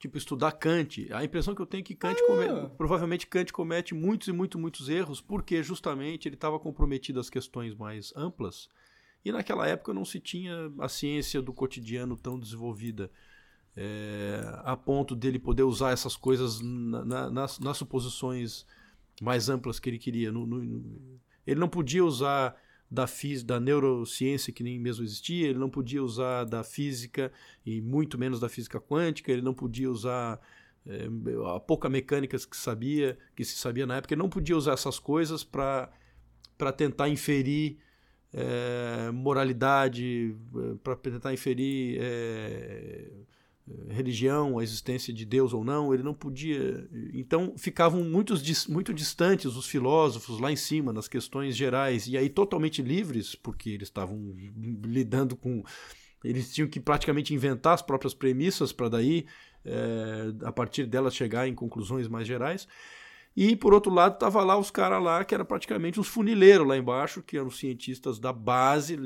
tipo estudar Kant. A impressão que eu tenho é que Kant come- provavelmente Kant comete muitos e muito, muitos erros, porque justamente ele estava comprometido às questões mais amplas. E naquela época não se tinha a ciência do cotidiano tão desenvolvida é, a ponto dele poder usar essas coisas na- na- nas, nas suposições mais amplas que ele queria. No- no- ele não podia usar da, da neurociência, que nem mesmo existia, ele não podia usar da física, e muito menos da física quântica, ele não podia usar é, a pouca mecânica que sabia, que se sabia na época, ele não podia usar essas coisas para tentar inferir é, moralidade, para tentar inferir é, religião, a existência de Deus ou não, ele não podia. Então ficavam muitos, muito distantes os filósofos lá em cima, nas questões gerais, e aí totalmente livres, porque eles estavam lidando com. Eles tinham que praticamente inventar as próprias premissas para daí, é, a partir delas, chegar em conclusões mais gerais. E por outro lado, tava lá os caras lá que era praticamente uns funileiros lá embaixo, que eram cientistas da base,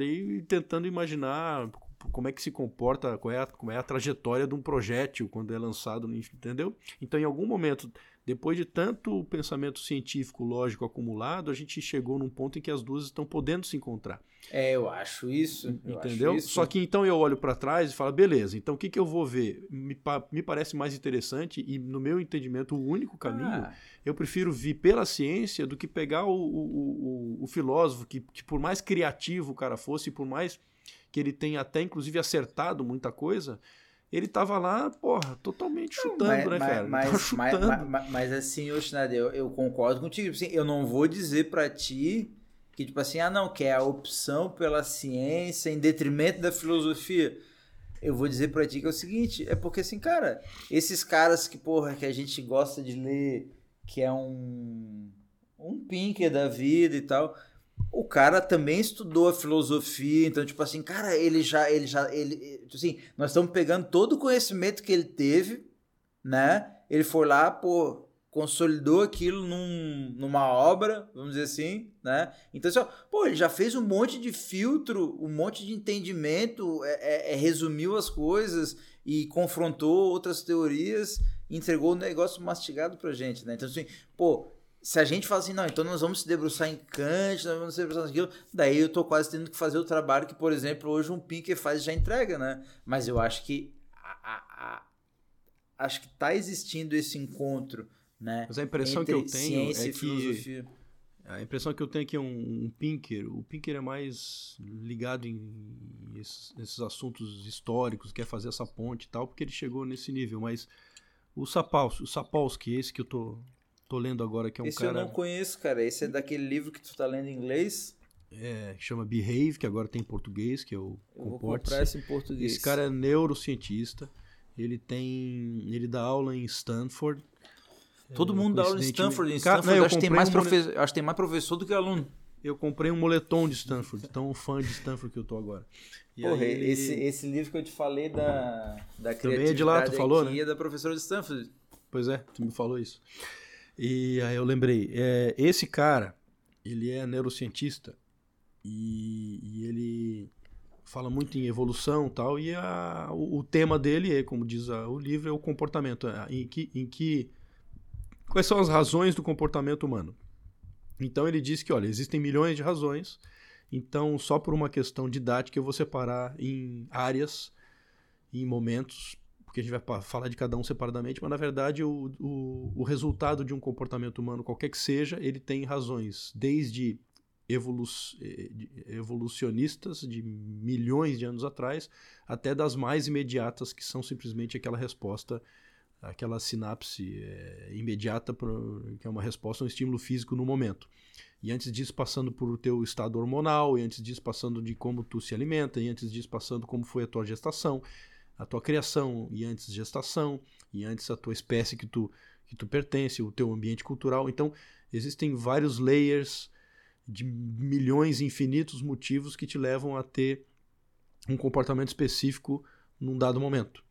tentando imaginar como é que se comporta, qual é, a, qual é a trajetória de um projétil quando é lançado, no- entendeu? Então, em algum momento, depois de tanto pensamento científico, lógico acumulado, a gente chegou num ponto em que as duas estão podendo se encontrar. É, eu acho isso. eu Entendeu? acho isso. Só que então eu olho para trás e falo, beleza, então o que, que eu vou ver? Me, me parece mais interessante e, no meu entendimento, o único caminho Ah, eu prefiro vir pela ciência do que pegar o, o, o, o filósofo, que, que por mais criativo o cara fosse, por mais que ele tenha até inclusive acertado muita coisa, ele tava lá, porra, totalmente chutando, mas, né, mas- cara? Mas, chutando. mas- mas- mas assim, Yoshinada, eu, eu concordo contigo. Assim, eu não vou dizer pra ti que, tipo assim, ah, não, que é a opção pela ciência em detrimento da filosofia. Eu vou dizer pra ti que é o seguinte, é porque assim, cara, esses caras que, porra, que a gente gosta de ler, que é um um Pinker da vida e tal, o cara também estudou a filosofia, então tipo assim, cara, ele já ele já ele, tipo assim, nós estamos pegando todo o conhecimento que ele teve, né? Ele foi lá, pô, consolidou aquilo num, numa obra, vamos dizer assim, né? Então, assim, ó, pô, ele já fez um monte de filtro, um monte de entendimento, é, é- é, resumiu as coisas e confrontou outras teorias, entregou o negócio mastigado pra gente, né? Então, assim, pô, se a gente fala assim, não, então nós vamos se debruçar em Kant, nós vamos se debruçar naquilo, daí eu tô quase tendo que fazer o trabalho que, por exemplo, hoje um Pinker faz e já entrega, né? Mas eu acho que a- a- a- acho que tá existindo esse encontro, né? Mas a impressão que eu tenho ciência é e que filosofia. A impressão que eu tenho é que é um, um Pinker, o Pinker é mais ligado em esses, nesses assuntos históricos, quer fazer essa ponte e tal, porque ele chegou nesse nível, mas o Sapolsky, o Sapolsky esse que eu tô, tô lendo agora, que é um Esse eu cara não conheço, cara. Esse é daquele livro que tu tá lendo em inglês. é, que chama Behave, que agora tem em português, que é o Eu vou comprar esse em português. Esse cara é neurocientista, ele tem, ele dá aula em Stanford. Todo É, mundo dá aula em Stanford. Em Cara, Stanford não, eu acho, que tem mais um profe- acho que tem mais professor do que aluno. Eu comprei um moletom de Stanford, tão fã de Stanford que eu tô agora. E Porra, aí esse, esse livro que eu te falei da, da Também criatividade é de lá, tu falou, né? é da professora de Stanford. Pois é, tu me falou isso. E aí eu lembrei, é, esse cara, ele é neurocientista e, e ele fala muito em evolução tal, e a- o, o tema dele é, como diz a- o livro, é o comportamento, é, em que, em que quais são as razões do comportamento humano. Então ele diz que, olha, existem milhões de razões, então só por uma questão didática eu vou separar em áreas, em momentos, porque a gente vai falar de cada um separadamente, mas na verdade o, o, o resultado de um comportamento humano, qualquer que seja, ele tem razões, desde evolu eh, evolucionistas de milhões de anos atrás, até das mais imediatas, que são simplesmente aquela resposta, aquela sinapse eh, imediata, pro- que é uma resposta a um estímulo físico no momento. E antes disso, passando por o teu estado hormonal, e antes disso, passando de como tu se alimenta, e antes disso, passando como foi a tua gestação, a tua criação, e antes gestação, e antes a tua espécie que tu, que tu pertence, o teu ambiente cultural. Então, existem vários layers de milhões infinitos motivos que te levam a ter um comportamento específico num dado momento.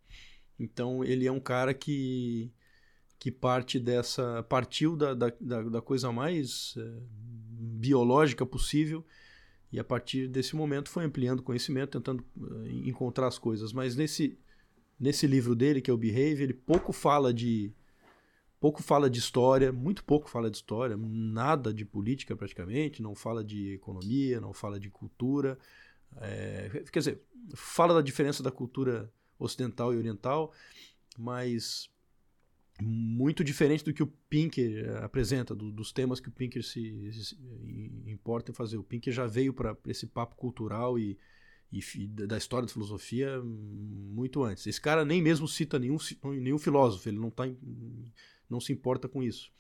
Então, ele é um cara que que parte dessa partiu da, da, da, coisa mais é, biológica possível e a partir desse momento foi ampliando conhecimento, tentando uh, encontrar as coisas. Mas nesse, nesse livro dele, que é o Behave, ele pouco fala de pouco fala de história, muito pouco fala de história, nada de política praticamente, não fala de economia, não fala de cultura. É, quer dizer, fala da diferença da cultura ocidental e oriental, mas muito diferente do que o Pinker eh, apresenta, do, dos temas que o Pinker se, se, importa em fazer. O Pinker já veio para esse papo cultural e, e, da história da filosofia muito antes. Esse cara nem mesmo cita nenhum, nenhum filósofo, ele não, tá, não se importa com isso.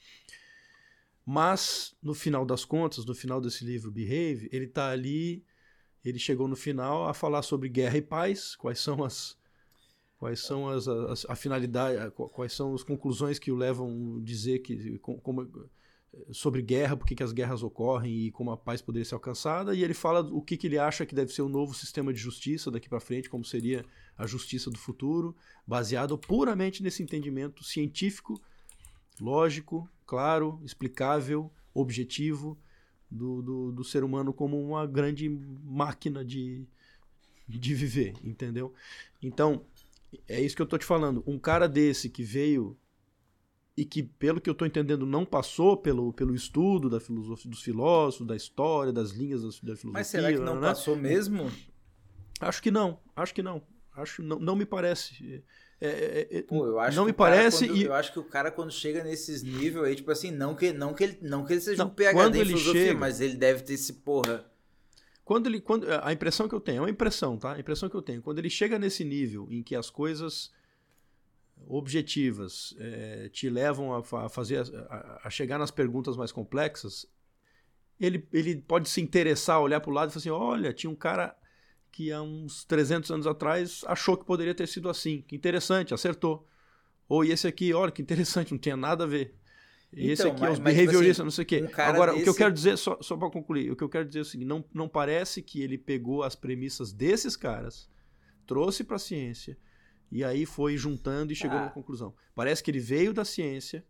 Mas, no final das contas, no final desse livro, Behave, ele está ali, ele chegou no final a falar sobre guerra e paz, quais são as, quais são as, as a finalidade, quais são as conclusões que o levam a dizer que como, sobre guerra, por que as guerras ocorrem e como a paz poderia ser alcançada, e ele fala o que, que ele acha que deve ser o novo sistema de justiça daqui para frente, como seria a justiça do futuro, baseado puramente nesse entendimento científico, lógico, claro, explicável, objetivo do, do, do ser humano como uma grande máquina de, de viver, entendeu? Então, é isso que eu tô te falando. Um cara desse que veio e que, pelo que eu tô entendendo, não passou pelo, pelo estudo da filosofia, dos filósofos, da história, das linhas da, filosofia. Mas será que não né? passou mesmo? Acho que não. Acho que não. Acho não, não me parece. É, é, é Pô, eu acho não me parece. Quando, e... Eu acho que o cara, quando chega nesses níveis aí, tipo assim, não que, não que, ele, não que ele seja não, um PHD em filosofia, chega... mas ele deve ter esse porra quando ele, quando, a impressão que eu tenho, é uma impressão, tá? A impressão que eu tenho, quando ele chega nesse nível em que as coisas objetivas é, te levam a, a fazer, a, a, chegar nas perguntas mais complexas, ele, ele pode se interessar, olhar para o lado e falar assim: olha, tinha um cara que há uns 300 anos atrás achou que poderia ter sido assim, que interessante, acertou. Ou e esse aqui, olha que interessante, não tinha nada a ver. Esse então, aqui é os behavioristas, tipo não sei o quê. Um Agora, desse... o que eu quero dizer, só, só para concluir, o que eu quero dizer é o seguinte: não, não parece que ele pegou as premissas desses caras, trouxe para a ciência, e aí foi juntando e chegou ah. conclusão. Parece que ele veio da ciência,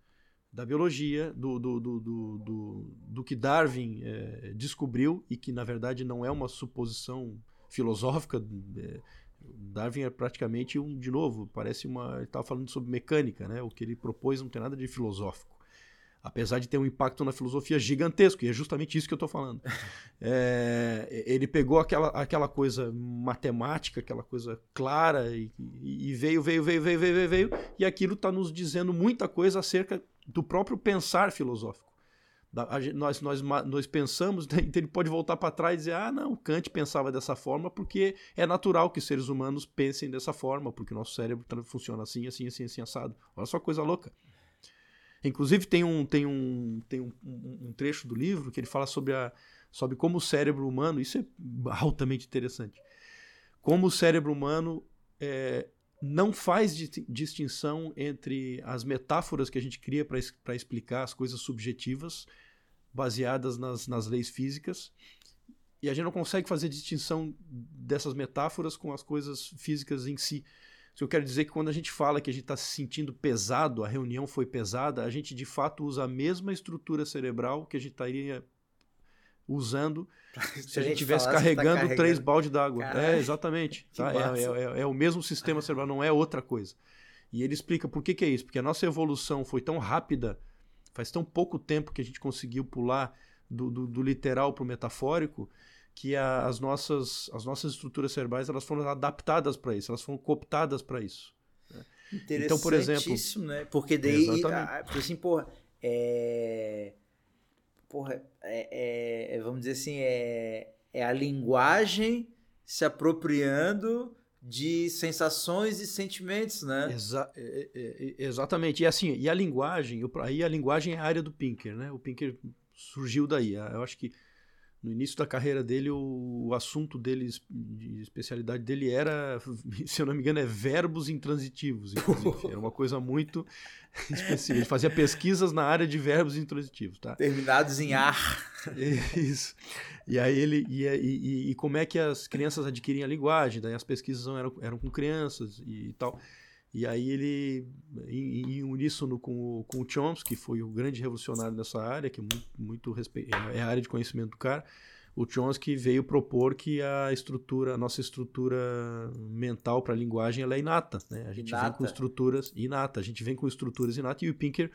da biologia, do, do, do, do, do, do que Darwin é, descobriu, e que na verdade não é uma suposição filosófica. É, Darwin é praticamente um, de novo, parece uma. Ele estava falando sobre mecânica, né? O que ele propôs não tem nada de filosófico apesar de ter um impacto na filosofia gigantesco, e é justamente isso que eu estou falando. É, ele pegou aquela, aquela coisa matemática, aquela coisa clara, e, e veio, veio, veio, veio, veio, veio, veio, e aquilo está nos dizendo muita coisa acerca do próprio pensar filosófico. Da, a, nós, nós, nós pensamos, então ele pode voltar para trás e dizer: ah, não, Kant pensava dessa forma porque é natural que seres humanos pensem dessa forma, porque o nosso cérebro funciona assim, assim, assim, assim, assado. Olha só coisa louca. Inclusive tem um, tem um, tem um, um, um trecho do livro que ele fala sobre, a, sobre como o cérebro humano, isso é altamente interessante, como o cérebro humano é, não faz distinção entre as metáforas que a gente cria para explicar as coisas subjetivas, baseadas nas, nas leis físicas, e a gente não consegue fazer distinção dessas metáforas com as coisas físicas em si. Isso eu quero dizer que quando a gente fala que a gente está se sentindo pesado, a reunião foi pesada, a gente de fato usa a mesma estrutura cerebral que a gente estaria usando se a gente estivesse carregando, tá carregando, três baldes d'água. É, exatamente. Tá? É, é, é, é, o mesmo sistema cerebral, não é outra coisa. E ele explica por que, que é isso. Porque a nossa evolução foi tão rápida, faz tão pouco tempo que a gente conseguiu pular do, do, do literal para o metafórico, que a, as, nossas, as nossas estruturas cerebrais elas foram adaptadas para isso, elas foram cooptadas para isso. Né? Então, por exemplo, né? Porque daí, a, assim, porra, é, porra, é, é, vamos dizer assim, é, é a linguagem se apropriando de sensações e sentimentos, né? Exa é, é, é, exatamente. E assim, e a linguagem, aí a linguagem é a área do Pinker, né? O Pinker surgiu daí. Eu acho que no início da carreira dele, o, o, assunto dele, de especialidade dele era, se eu não me engano, é verbos intransitivos. Inclusive. Era uma coisa muito específica. Ele fazia pesquisas na área de verbos intransitivos. Tá? Terminados em ar. Isso. E aí ele. E, e, e, como é que as crianças adquirem a linguagem? Daí as pesquisas eram, eram com crianças e tal. E aí ele, em, em uníssono com o, com o Chomsky, que foi o grande revolucionário nessa área, que é muito, muito respe... é a área de conhecimento do cara, o Chomsky veio propor que a estrutura, a nossa estrutura mental para a linguagem ela é inata. Né? A gente Inata. vem com estruturas inata, a gente vem com estruturas inatas e o Pinker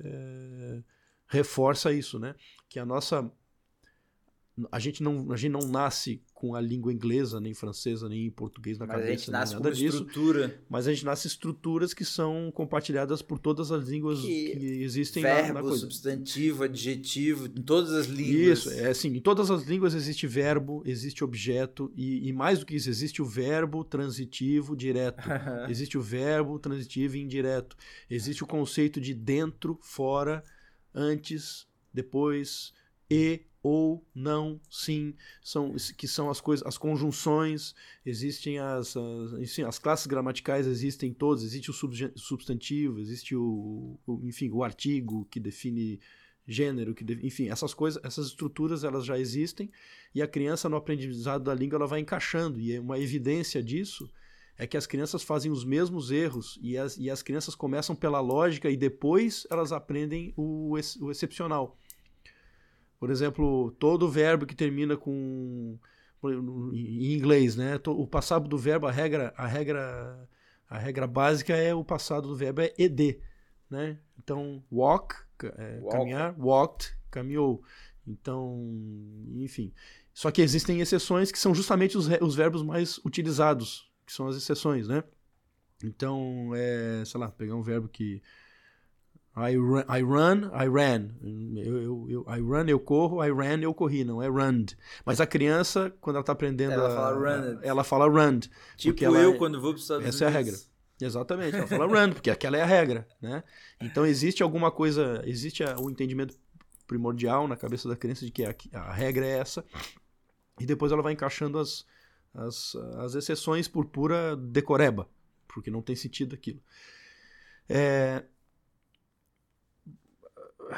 eh, reforça isso, né? Que a nossa a gente não a gente não nasce com a língua inglesa nem francesa nem português na Mas a cabeça gente nem nasce com nada uma disso estrutura, mas a gente nasce estruturas que são compartilhadas por todas as línguas Que que, existem na, na verbo, coisa. substantivo, adjetivo, em todas as línguas. Isso, é assim, em todas as línguas existe verbo, existe objeto, e, e mais do que isso, existe o verbo transitivo direto. existe o verbo transitivo e indireto. Existe o conceito de dentro, fora, antes, depois, e, ou, não, sim, são, que são as coisas, as conjunções, existem as, as, as classes gramaticais existem todas, existe o substantivo, existe o, o- enfim, o artigo que define gênero, que enfim, essas coisas, essas estruturas elas já existem e a criança no aprendizado da língua ela vai encaixando. E é uma evidência disso é que as crianças fazem os mesmos erros e as, e as crianças começam pela lógica e depois elas aprendem o, ex- o excepcional. Por exemplo, todo verbo que termina com em inglês, né? O passado do verbo, a regra, a regra, a regra básica é o passado do verbo é ed, né? Então, walk, é, Walk. caminhar, walked, caminhou. Então, enfim. Só que existem exceções que são justamente os, os verbos mais utilizados, que são as exceções, né? Então, é, sei lá, pegar um verbo que I run, I, run, I ran. Eu, eu, eu- I run, eu corro. I ran, eu corri. Não é run. Mas a criança, quando ela está aprendendo, Ela a- fala runned. ela fala run. tipo ela eu é- quando vou para os Estados essa é a Unidos. Exatamente, ela fala run, porque aquela é a regra, né? Então existe alguma coisa, existe o entendimento primordial na cabeça da criança de que a, a regra é essa, e depois ela vai encaixando as, as, as exceções por pura decoreba, porque não tem sentido aquilo. É,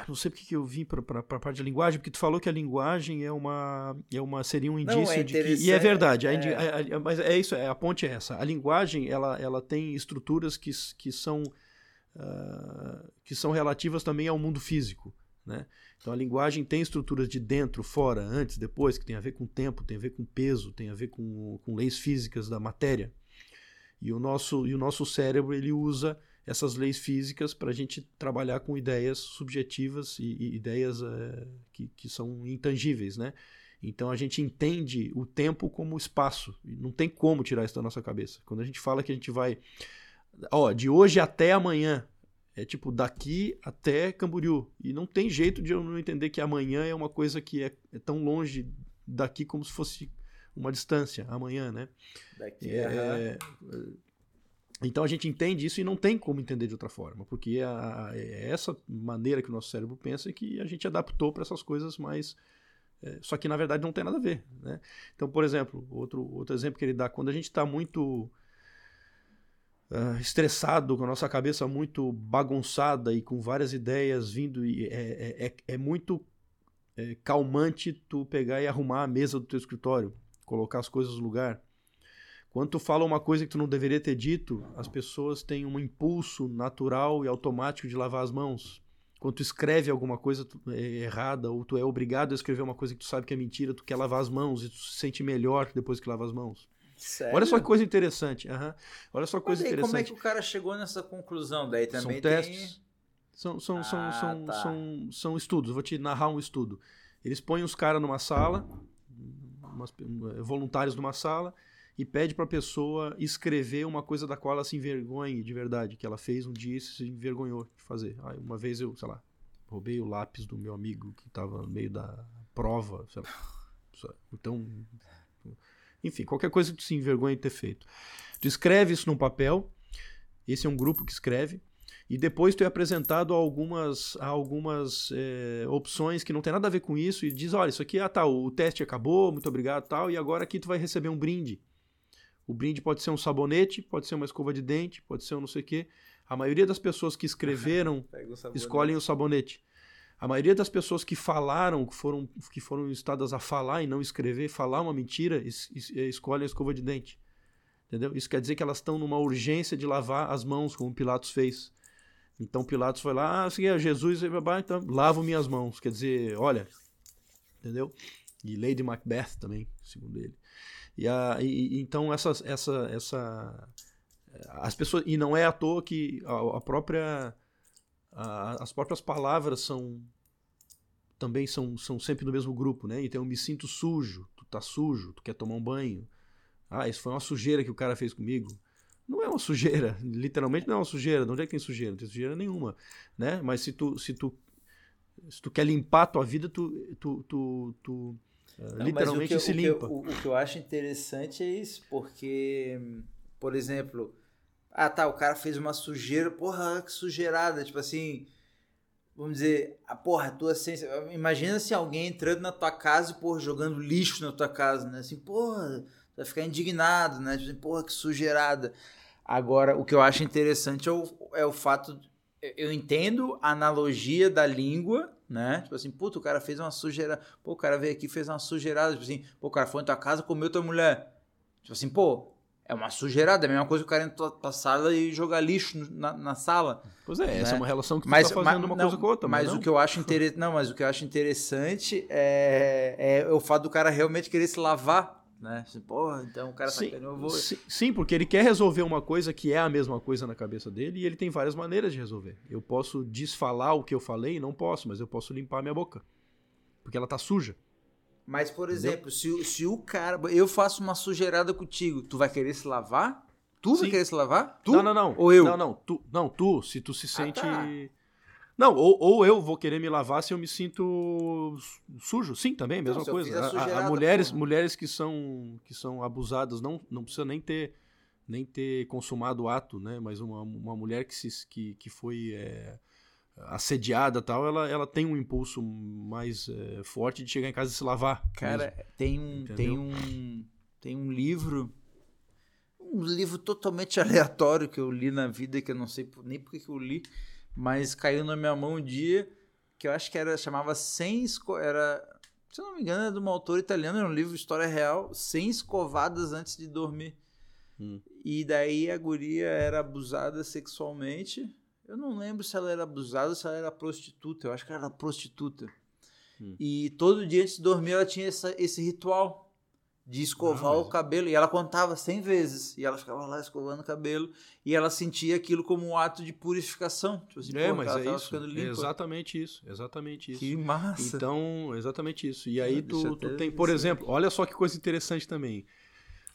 não sei porque que eu vim para a parte da linguagem, porque tu falou que a linguagem é uma, é uma seria um Não, indício é de que, e é verdade, a é. indi- a- a- mas é isso, é, a ponte é essa. A linguagem ela, ela tem estruturas que, que são ah, que são relativas também ao mundo físico, né? Então a linguagem tem estruturas de dentro, fora, antes, depois, que tem a ver com tempo, tem a ver com peso, tem a ver com, com leis físicas da matéria. E o nosso, e o nosso cérebro ele usa essas leis físicas para a gente trabalhar com ideias subjetivas e, e ideias eh, que, que são intangíveis, né? Então a gente entende o tempo como espaço. Não tem como tirar isso da nossa cabeça. Quando a gente fala que a gente vai. Ó, de hoje até amanhã. É tipo daqui até Camboriú. E não tem jeito de eu não entender que amanhã é uma coisa que é, é tão longe daqui como se fosse uma distância. Amanhã, né? Daqui, É, é, então a gente entende isso e não tem como entender de outra forma, porque a- é essa maneira que o nosso cérebro pensa que a gente adaptou para essas coisas mais. é, só que na verdade não tem nada a ver. Né? Então, por exemplo, outro, outro exemplo que ele dá, quando a gente está muito ah, estressado, com a nossa cabeça muito bagunçada e com várias ideias vindo, e é, é, é- é muito é, calmante tu pegar e arrumar a mesa do teu escritório, colocar as coisas no lugar. Quando tu fala uma coisa que tu não deveria ter dito, as pessoas têm um impulso natural e automático de lavar as mãos. Quando tu escreve alguma coisa é, errada ou tu é obrigado a escrever uma coisa que tu sabe que é mentira, tu quer lavar as mãos e tu se sente melhor depois que lava as mãos. Sério? Olha só que coisa interessante. aham. Olha só que coisa aí, como é interessante. que o cara chegou nessa conclusão? Daí também São testes. São, são, são, Ah, são, tá. são, são estudos. Vou te narrar um estudo. Eles põem os caras numa sala, umas, eh, voluntários numa sala, e pede para a pessoa escrever uma coisa da qual ela se envergonhe de verdade, que ela fez um dia e se envergonhou de fazer. Ah, uma vez eu, sei lá, roubei o lápis do meu amigo que estava no meio da prova, sei lá. Então, enfim, qualquer coisa que se envergonhe de ter feito. Tu escreve isso num papel, esse é um grupo que escreve, e depois tu é apresentado a algumas, a algumas eh, opções que não tem nada a ver com isso e diz, olha, isso aqui, ah tá, o teste acabou, muito obrigado tal, e agora aqui tu vai receber um brinde. O brinde pode ser um sabonete, pode ser uma escova de dente, pode ser um não sei o quê. A maioria das pessoas que escreveram o escolhem o sabonete. A maioria das pessoas que falaram, que foram, que foram instadas a falar e não escrever, falar uma mentira, es, es, escolhem a escova de dente. Entendeu? Isso quer dizer que elas estão numa urgência de lavar as mãos, como Pilatos fez. Então Pilatos foi lá, ah, assim, Jesus, então lavo minhas mãos. Quer dizer, olha, entendeu? E Lady Macbeth também, segundo ele. E, a, e então essas, essa, essa, as pessoas e não é à toa que a, a própria, a, as próprias palavras são também são, são sempre do mesmo grupo, né? Então eu me sinto sujo, tu tá sujo, tu quer tomar um banho. Ah, isso foi uma sujeira que o cara fez comigo. Não é uma sujeira, literalmente não é uma sujeira. De onde é que tem sujeira? Não tem sujeira nenhuma, né? Mas se tu, se tu, se tu quer limpar a tua vida, tu, tu, tu, tu não, literalmente eu, se limpa. O que, eu, o que eu acho interessante é isso, porque, por exemplo, ah tá, o cara fez uma sujeira, porra, que sujeirada, tipo assim, vamos dizer, a porra, a tua essência. Imagina se alguém entrando na tua casa e, porra, jogando lixo na tua casa, né? Assim, porra vai ficar indignado, né? Tipo assim, porra, que sujeirada. Agora, o que eu acho interessante é o, é o fato. Eu entendo a analogia da língua, né? Tipo assim, puta, o cara fez uma sujeira. Pô, o cara veio aqui e fez uma sujeirada. Tipo assim, pô, o cara foi em tua casa comeu tua mulher. Tipo assim, pô, é uma sujeirada, é a mesma coisa que o cara entrar na tua sala e jogar lixo na, na sala. Pois é, né? essa é uma relação que mas, tá fazendo mas, uma não, coisa com outra. Mas, mas o que eu acho interessante. Não, mas o que eu acho interessante é, é o fato do cara realmente querer se lavar né? Assim, porra, então o cara sim, sacaneou, eu vou... Sim, sim, porque ele quer resolver uma coisa que é a mesma coisa na cabeça dele e ele tem várias maneiras de resolver. Eu posso desfalar o que eu falei? Não posso, mas eu posso limpar a minha boca. Porque ela tá suja. Mas, por exemplo, se, se o cara... Eu faço uma sujeirada contigo, tu vai querer se lavar? Tu sim. vai querer se lavar? Tu? Não, não, não. Ou eu? Não, não. Tu, não, tu se tu se sente... Ah, tá. Não, ou, ou eu vou querer me lavar se eu me sinto sujo. Sim, também, mesma coisa. A, a, mulheres, mulheres que são que são abusadas não não precisa nem ter nem ter consumado o ato, né? Mas uma, uma mulher que se que, que foi é, assediada tal, ela, ela tem um impulso mais é, forte de chegar em casa e se lavar. Cara, mesmo. tem um tem um tem um livro um livro totalmente aleatório que eu li na vida que eu não sei nem porque que eu li mas caiu na minha mão um dia que eu acho que era chamava 100 era se eu não me engano era de uma autora italiana era um livro de história real 100 escovadas antes de dormir hum. e daí a guria era abusada sexualmente eu não lembro se ela era abusada ou se ela era prostituta eu acho que ela era prostituta hum. e todo dia antes de dormir ela tinha essa, esse ritual de escovar ah, mas... o cabelo. E ela contava 100 vezes. E ela ficava lá escovando o cabelo. E ela sentia aquilo como um ato de purificação. Tipo assim, é, mas é isso. É exatamente isso. Exatamente isso. Que massa. Então, exatamente isso. E aí tu, tu tem, por exemplo, olha só que coisa interessante também.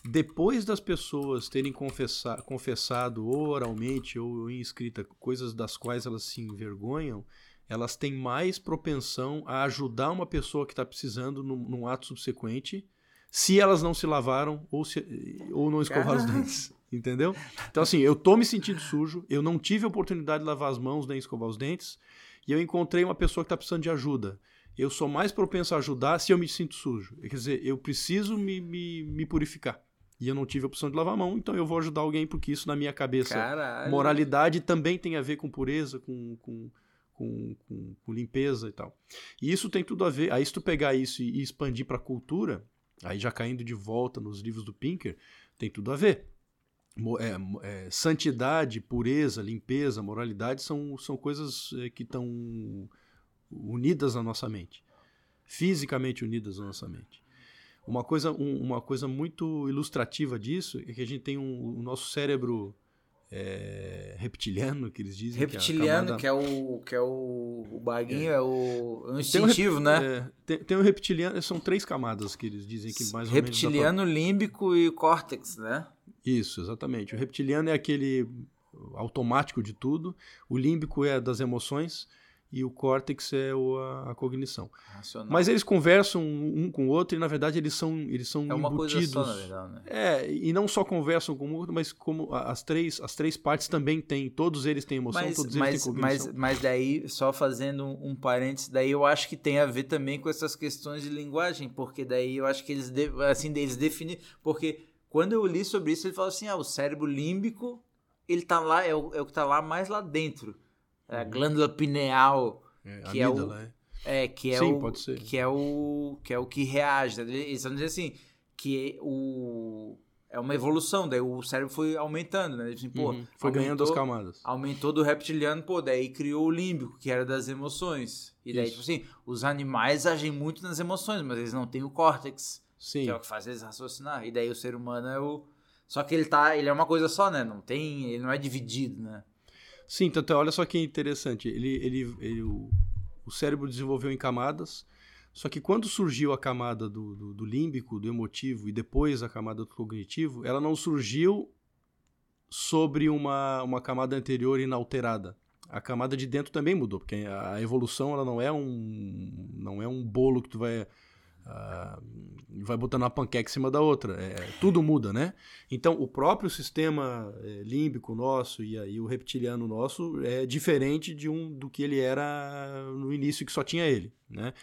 Depois das pessoas terem confessar, confessado oralmente ou em escrita coisas das quais elas se envergonham, elas têm mais propensão a ajudar uma pessoa que está precisando num, num ato subsequente se elas não se lavaram ou, se, ou não escovaram os dentes. Entendeu? Então, assim, eu tô me sentindo sujo, eu não tive a oportunidade de lavar as mãos nem escovar os dentes, e eu encontrei uma pessoa que está precisando de ajuda. Eu sou mais propenso a ajudar se eu me sinto sujo. Quer dizer, eu preciso me, me, me purificar. E eu não tive a opção de lavar a mão, então eu vou ajudar alguém, porque isso na minha cabeça. Caralho. Moralidade também tem a ver com pureza, com, com, com, com, com limpeza e tal. E isso tem tudo a ver. Aí, se tu pegar isso e, e expandir para a cultura, Aí já caindo de volta nos livros do Pinker, tem tudo a ver. É, é, santidade, pureza, limpeza, moralidade são, são coisas é, que estão unidas na nossa mente, fisicamente unidas na nossa mente. Uma coisa, um, uma coisa muito ilustrativa disso é que a gente tem um, o nosso cérebro é, reptiliano, que eles dizem. Reptiliano, que é, camada... que é o que é o, o baguinho, é, é o, é o instintivo, tem um, né? É, tem, tem o reptiliano, são três camadas que eles dizem que mais ou menos. Reptiliano, límbico e córtex, né? Isso, exatamente. O reptiliano é aquele automático de tudo, o límbico é das emoções e o córtex é o, a, a, cognição. Racional. Mas eles conversam um com o outro e na verdade eles são eles são é uma embutidos. Coisa só, na verdade, né? É, e não só conversam com o outro, mas como as três as três partes também têm, todos eles têm emoção, mas, todos mas, eles têm cognição. Mas mas daí só fazendo um, um parênteses, daí eu acho que tem a ver também com essas questões de linguagem, porque daí eu acho que eles de, assim eles definem, porque quando eu li sobre isso, ele falou assim: "Ah, o cérebro límbico, ele tá lá, é o, é o que tá lá mais lá dentro." É a glândula pineal, é, que, é o, é. é, que é Sim, o que é o que é o que reage. Né? Eles estão dizendo assim que o é uma evolução, daí o cérebro foi aumentando, né? Assim, pô, Uhum. Foi ganhando as aumentou- camadas. Aumentou do reptiliano, pô, daí criou o límbico, que era das emoções. E daí, Isso. tipo assim, os animais agem muito nas emoções, mas eles não têm o córtex, Sim. que é o que faz eles raciocinar. E daí o ser humano é o. Só que ele tá. Ele é uma coisa só, né? Não tem. Ele não é dividido, né? Sim, é, olha só que interessante. Ele, ele, ele- o, o cérebro desenvolveu em camadas, só que quando surgiu a camada do, do, do límbico, do emotivo, e depois a camada do cognitivo, ela não surgiu sobre uma, uma camada anterior inalterada. A camada de dentro também mudou, porque a evolução ela não é um não é um bolo que tu vai ah, vai botando uma panqueca em cima da outra. É, tudo muda, né? Então, o próprio sistema eh, límbico nosso e aí o reptiliano nosso é diferente de um do que ele era no início, que só tinha ele, né?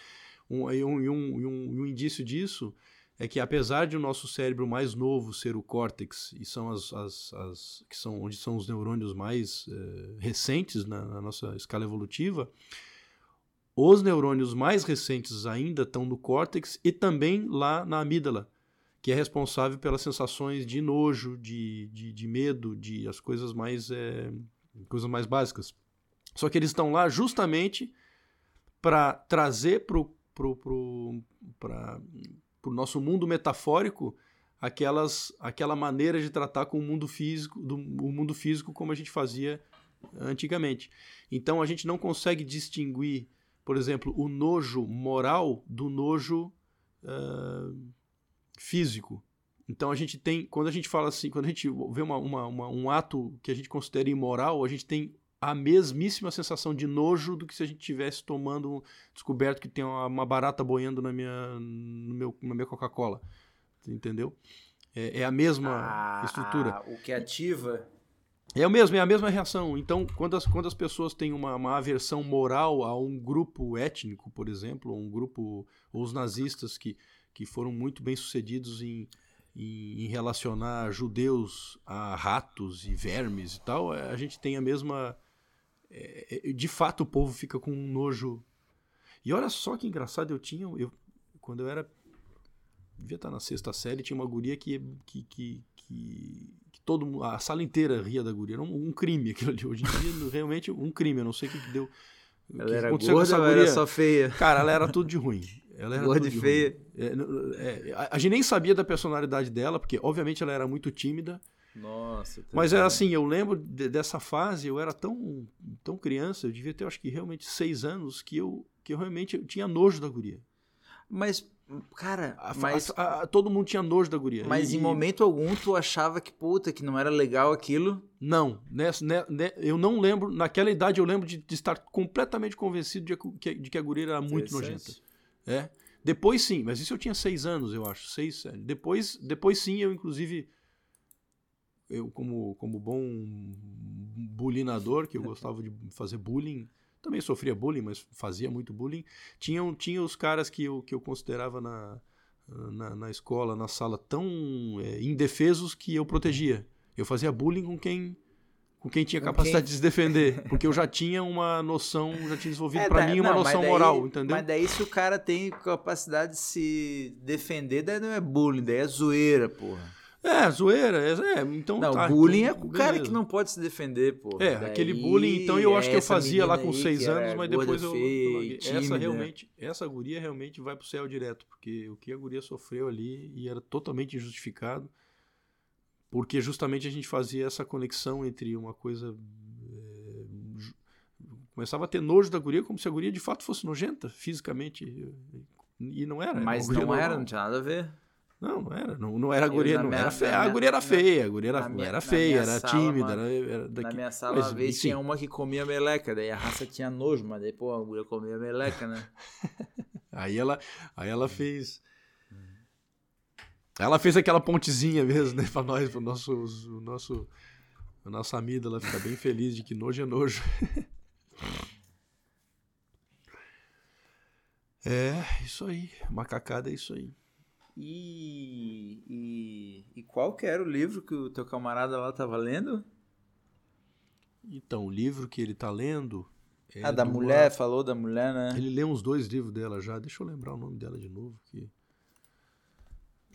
Um, e, um, um, um indício disso é que apesar de o nosso cérebro mais novo ser o córtex e são as, as, as- que são onde são os neurônios mais eh, recentes na, na nossa escala evolutiva, os neurônios mais recentes ainda estão no córtex e também lá na amígdala, que é responsável pelas sensações de nojo, de, de, de medo, de as coisas mais eh, coisas mais básicas. Só que eles estão lá justamente para trazer para o nosso mundo metafórico aquelas, aquela maneira de tratar com o mundo físico, do, o mundo físico como a gente fazia antigamente. Então a gente não consegue distinguir, por exemplo, o nojo moral do nojo ah, físico. Então a gente tem, quando a gente fala assim, quando a gente vê uma, uma- uma- um ato que a gente considera imoral, a gente tem a mesmíssima sensação de nojo do que se a gente tivesse tomando, descoberto que tem uma, uma barata boiando na minha, no meu, na minha Coca-Cola. Entendeu? É, é a mesma Ah, estrutura. o que ativa. É o mesmo, é a mesma reação. Então, quando as, quando as pessoas têm uma, uma aversão moral a um grupo étnico, por exemplo, ou um grupo, ou os nazistas que, que foram muito bem sucedidos em, em, em relacionar judeus a ratos e vermes e tal, a gente tem a mesma. é, é, de fato, o povo fica com um nojo. E olha só que engraçado, eu tinha. Eu, quando eu era. Devia estar na sexta série, tinha uma guria que, que, que, que todo a sala inteira ria da guria. Era um, um crime aquilo ali. Hoje em dia, realmente, um crime. Eu não sei o que, que deu. Ela que era com gorda essa ou era guria. só feia? Cara, ela era tudo de ruim. Ela era Gorda tudo e de feia. É, é, a, a gente nem sabia da personalidade dela, porque obviamente ela era muito tímida. Nossa. Mas era vendo? assim, eu lembro de- dessa fase, eu era tão, tão criança, eu devia ter acho que realmente seis anos, que eu, que eu realmente eu tinha nojo da guria. Mas, cara, A- mas, a- a- todo mundo tinha nojo da guria. mas E- em momento algum tu achava que, puta, que não era legal aquilo. Não, nessa, né, né, eu não lembro, naquela idade eu lembro de, de estar completamente convencido de que, de que a guria era muito nojenta. É. Depois sim, mas isso eu tinha seis anos, eu acho. Seis, sete. Depois, depois sim, eu inclusive. Eu, como, como bom bulinador, que eu gostava de fazer bullying, também sofria bullying, mas fazia muito bullying. Tinham, tinha os caras que eu, que eu considerava na, na, na escola, na sala, tão é, indefesos que eu protegia. Eu fazia bullying com quem. Com quem tinha capacidade quem- de se defender. Porque eu já tinha uma noção, já tinha desenvolvido É, pra da- mim uma não, noção daí- moral, entendeu? Mas daí se o cara tem capacidade de se defender, daí não é bullying, daí é zoeira, porra. É, zoeira, é, é, então não, tá, bullying então, é o cara que não pode se defender, porra. É, Daí aquele bullying, então eu acho que eu fazia lá com seis anos, mas depois eu, eu feia, e tímida. Essa realmente, essa guria realmente vai pro céu direto, porque o que a guria sofreu ali e era totalmente injustificado, porque justamente a gente fazia essa conexão entre uma coisa é, começava a ter nojo da guria como se a guria de fato fosse nojenta fisicamente e não era. uma Mas não era, não tinha nada a ver. Não, não era. Não, não era a guria, não minha- era feia. A minha- guria era feia, a guria era, minha- era feia, era sala, tímida, mano, era, era daqui. Na minha sala, Mas, uma vez enfim. tinha uma que comia meleca, daí a raça tinha nojo, mas daí, pô, a mulher comia meleca, né? Aí ela, aí ela fez. Ela fez aquela pontezinha mesmo, né, pra nós, pro nosso, o nosso, a nossa amígdala ficar bem feliz de que nojo é nojo. É, isso aí. Macacada é isso aí. E, e, e qual que era o livro que o teu camarada lá tava lendo? Então, o livro que ele tá lendo. é ah, da de uma- mulher, falou da mulher, né? Ele leu uns dois livros dela já. Deixa eu lembrar o nome dela de novo. Que...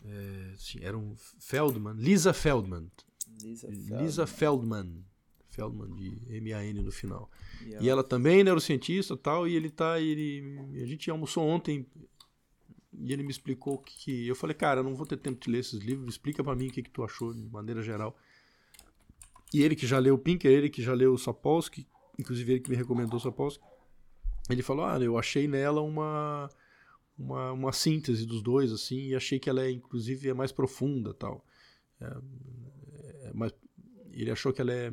É, sim, era um Feldman. Lisa Feldman. Lisa Lisa Feldman. Feldman de M-A-N no final. E E ela também é neurocientista tal, e ele tá. Ele, a gente almoçou ontem e ele me explicou que, que. Eu falei, cara, eu não vou ter tempo de ler esses livros, explica pra mim o que, que tu achou de maneira geral. E ele que já leu o Pinker, ele que já leu o Sapolsky, inclusive ele que me recomendou o Sapolsky, ele falou: Ah, eu achei nela uma, uma, uma síntese dos dois, assim, e achei que ela é, inclusive, é mais profunda tal. É, é mais, ele achou que ela é.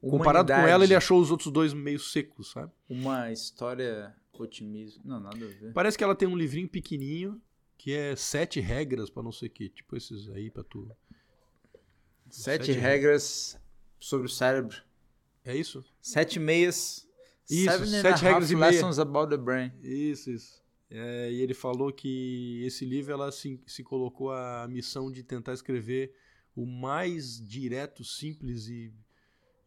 Comparado com Humanidade. ela, ele achou os outros dois meio secos, sabe? Uma história otimismo. Não, nada a ver. Parece que ela tem um livrinho pequenininho que é sete regras pra não sei o que, tipo esses aí pra tu. Sete, Sete regras sobre o cérebro. É isso? Sete meias. Isso, Seven and sete regras e meia. lessons about the brain. Isso, isso. É, e ele falou que esse livro ela se, se colocou a missão de tentar escrever o mais direto, simples e,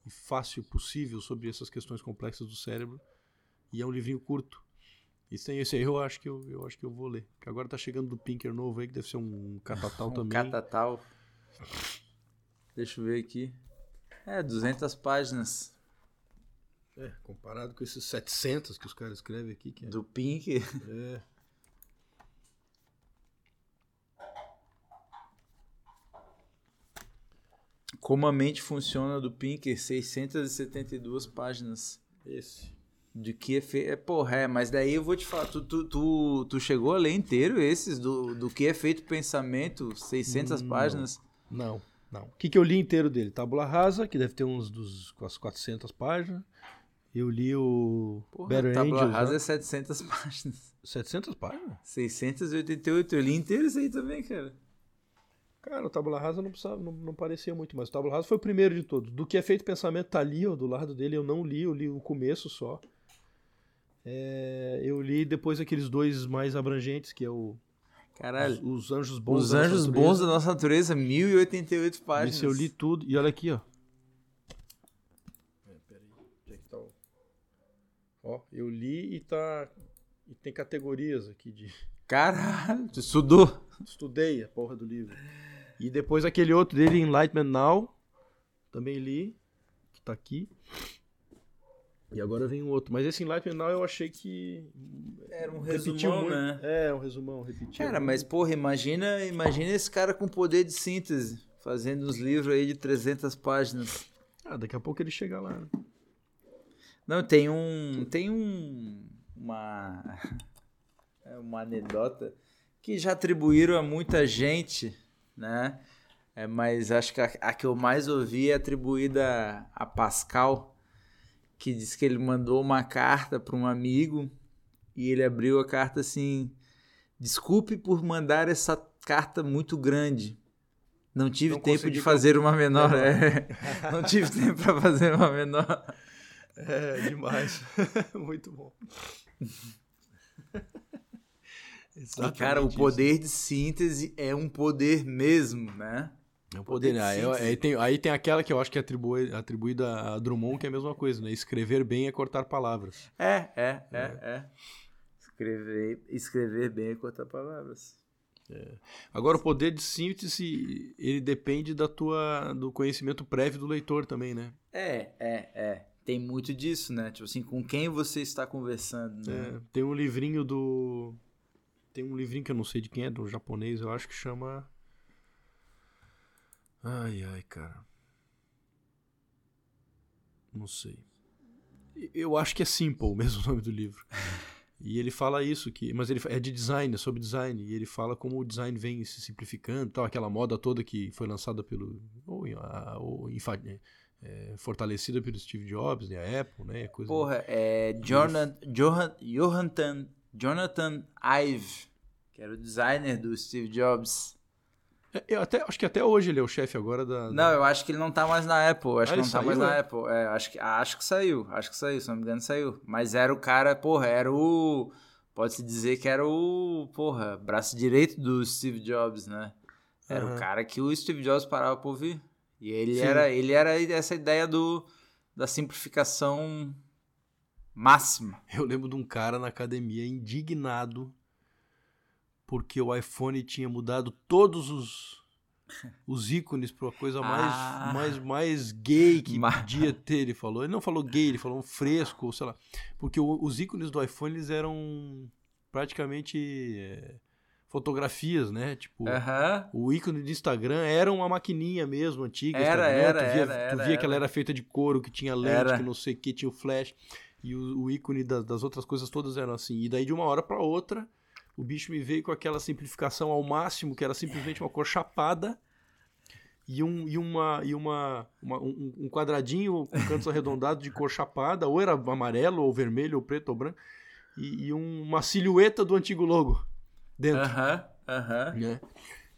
e fácil possível sobre essas questões complexas do cérebro. E é um livrinho curto. E tem esse aí eu acho que eu, eu acho que eu vou ler. Que agora tá chegando do Pinker novo aí, que deve ser um catatal Um também. catatal. Deixa eu ver aqui. É, 200 páginas É, comparado com esses 700 que os caras escrevem aqui, que é... do Pink. é. Como a mente funciona do Pinker, 672 páginas. Esse. De que é feito. É, porra, é, mas daí eu vou te falar. Tu, tu, tu, tu chegou a ler inteiro esses do, do que é feito pensamento, 600 Não. páginas. Não, não. O que, que eu li inteiro dele? Tábula Rasa, que deve ter uns dos quase 400 páginas. Eu li o Porra, Better Tábula Angels. Rasa né? é 700 páginas. 700 páginas? 688. Eu li inteiro isso aí também, cara. Cara, o Tábula Rasa não, precisava, não, não parecia muito, mas o Tábula Rasa foi o primeiro de todos. Do que é feito pensamento tá ali, ó, do lado dele. Eu não li, eu li o começo só. É, eu li depois aqueles dois mais abrangentes, que é o Caralho. Os, os Anjos Bons. Os da Anjos Natureza. Bons da Nossa Natureza, 1088 páginas. Esse eu li tudo. E olha aqui, ó. É, peraí. Onde é que tá o... Ó, eu li e tá. E tem categorias aqui de. Caralho, tu estudou. Estudei a porra do livro. E depois aquele outro dele, Enlightenment Now. Também li. Que tá aqui. E agora vem um outro. Mas esse Enlightenment Now eu achei que. Era um resumão, muito. né? É, um resumão, repetiu. Cara, mas porra, imagina, imagina esse cara com poder de síntese, fazendo uns livros aí de 300 páginas. Ah, daqui a pouco ele chega lá. né? Não, tem um, tem um, uma, é uma anedota que já atribuíram a muita gente, né? É, mas acho que a, a que eu mais ouvi é atribuída a Pascal, que diz que ele mandou uma carta para um amigo e ele abriu a carta assim: Desculpe por mandar essa carta muito grande. Não tive Não tempo de fazer uma menor. É. Não tive tempo para fazer uma menor. É, demais. Muito bom. E, cara, o poder de síntese é um poder mesmo, né? É um poder poder. de Aí, aí, tem, aí tem aquela que eu acho que é atribui, atribuída a Drummond, que é a mesma coisa, né? Escrever bem é cortar palavras. É, é, é, é. Escrever, escrever bem é cortar palavras. Agora, o poder de síntese, ele depende da tua, do conhecimento prévio do leitor também, né? É, é, é. Tem muito disso, né? Tipo assim, com quem você está conversando, né? É, tem um livrinho do. Tem um livrinho que eu não sei de quem é, do japonês, eu acho que chama. Ai, ai, cara. Não sei. Eu acho que é Simple mesmo o nome do livro. E ele fala isso, que, mas ele é de design, é sobre design. E ele fala como o design vem se simplificando, tal, aquela moda toda que foi lançada pelo. ou, ou enfa- é, fortalecida pelo Steve Jobs, né, a Apple, né? Coisa Porra, é Jonathan, Johan, Jonathan, Jonathan Ive, que era o designer do Steve Jobs. É, Eu até, acho que até hoje ele é o chefe agora da. da- Não, eu acho que ele não tá mais na Apple. Acho Ah, que não tá mais saiu, na é? Apple. É, acho, que, acho que saiu. Acho que saiu, se não me engano, saiu. Mas era o cara, porra, era o. Pode-se dizer que era o, porra, braço direito do Steve Jobs, né? Era Aham. o cara que o Steve Jobs parava pra ouvir. E ele Sim. era, ele era essa ideia do, da simplificação máxima. Eu lembro de um cara na academia indignado porque o iPhone tinha mudado todos os os ícones para uma coisa mais, Ah. mais, mais gay que Ma- podia ter, ele falou. Ele não falou gay, ele falou um fresco, ou sei lá. Porque o- os ícones do iPhone eles eram praticamente é, fotografias, né? Tipo, Aham. o ícone do Instagram era uma maquininha mesmo, antiga. Era, era, tu via, era, Tu via que ela era. feita de couro, que tinha lente, Era. que não sei o que, tinha o flash. E o, o ícone da- das outras coisas todas eram assim. E daí, de uma hora para outra, o bicho me veio com aquela simplificação ao máximo, que era simplesmente uma cor chapada e um, e uma, e uma, uma- um, um quadradinho com cantos arredondados de cor chapada, ou era amarelo, ou vermelho, ou preto, ou branco, e, e um- uma silhueta do antigo logo dentro Aham. Aham. né?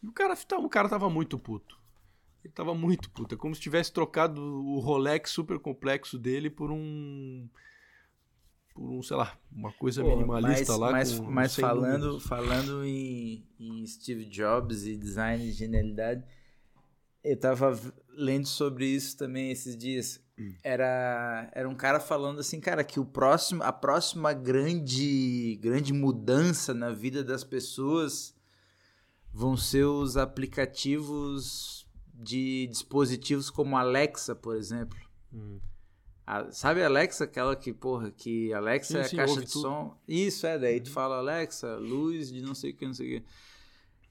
E o cara, tá- o cara tava muito puto. Ele tava muito puto. É como se tivesse trocado o Rolex super complexo dele por um. Por um, sei lá, uma coisa Pô, minimalista mas, lá. Mas, com mas 100 falando, números. falando em, em Steve Jobs e design de genialidade, eu tava lendo sobre isso também esses dias. Hum. Era, era um cara falando assim, cara, que o próximo, a próxima grande, grande mudança na vida das pessoas vão ser os aplicativos de dispositivos como Alexa, por exemplo. Hum. A- sabe a Alexa, aquela que, porra, que Alexa Sim, é a sim, caixa de tudo. Uhum. som? Isso, é, daí tu fala Alexa, luz de não sei o que, não sei o que.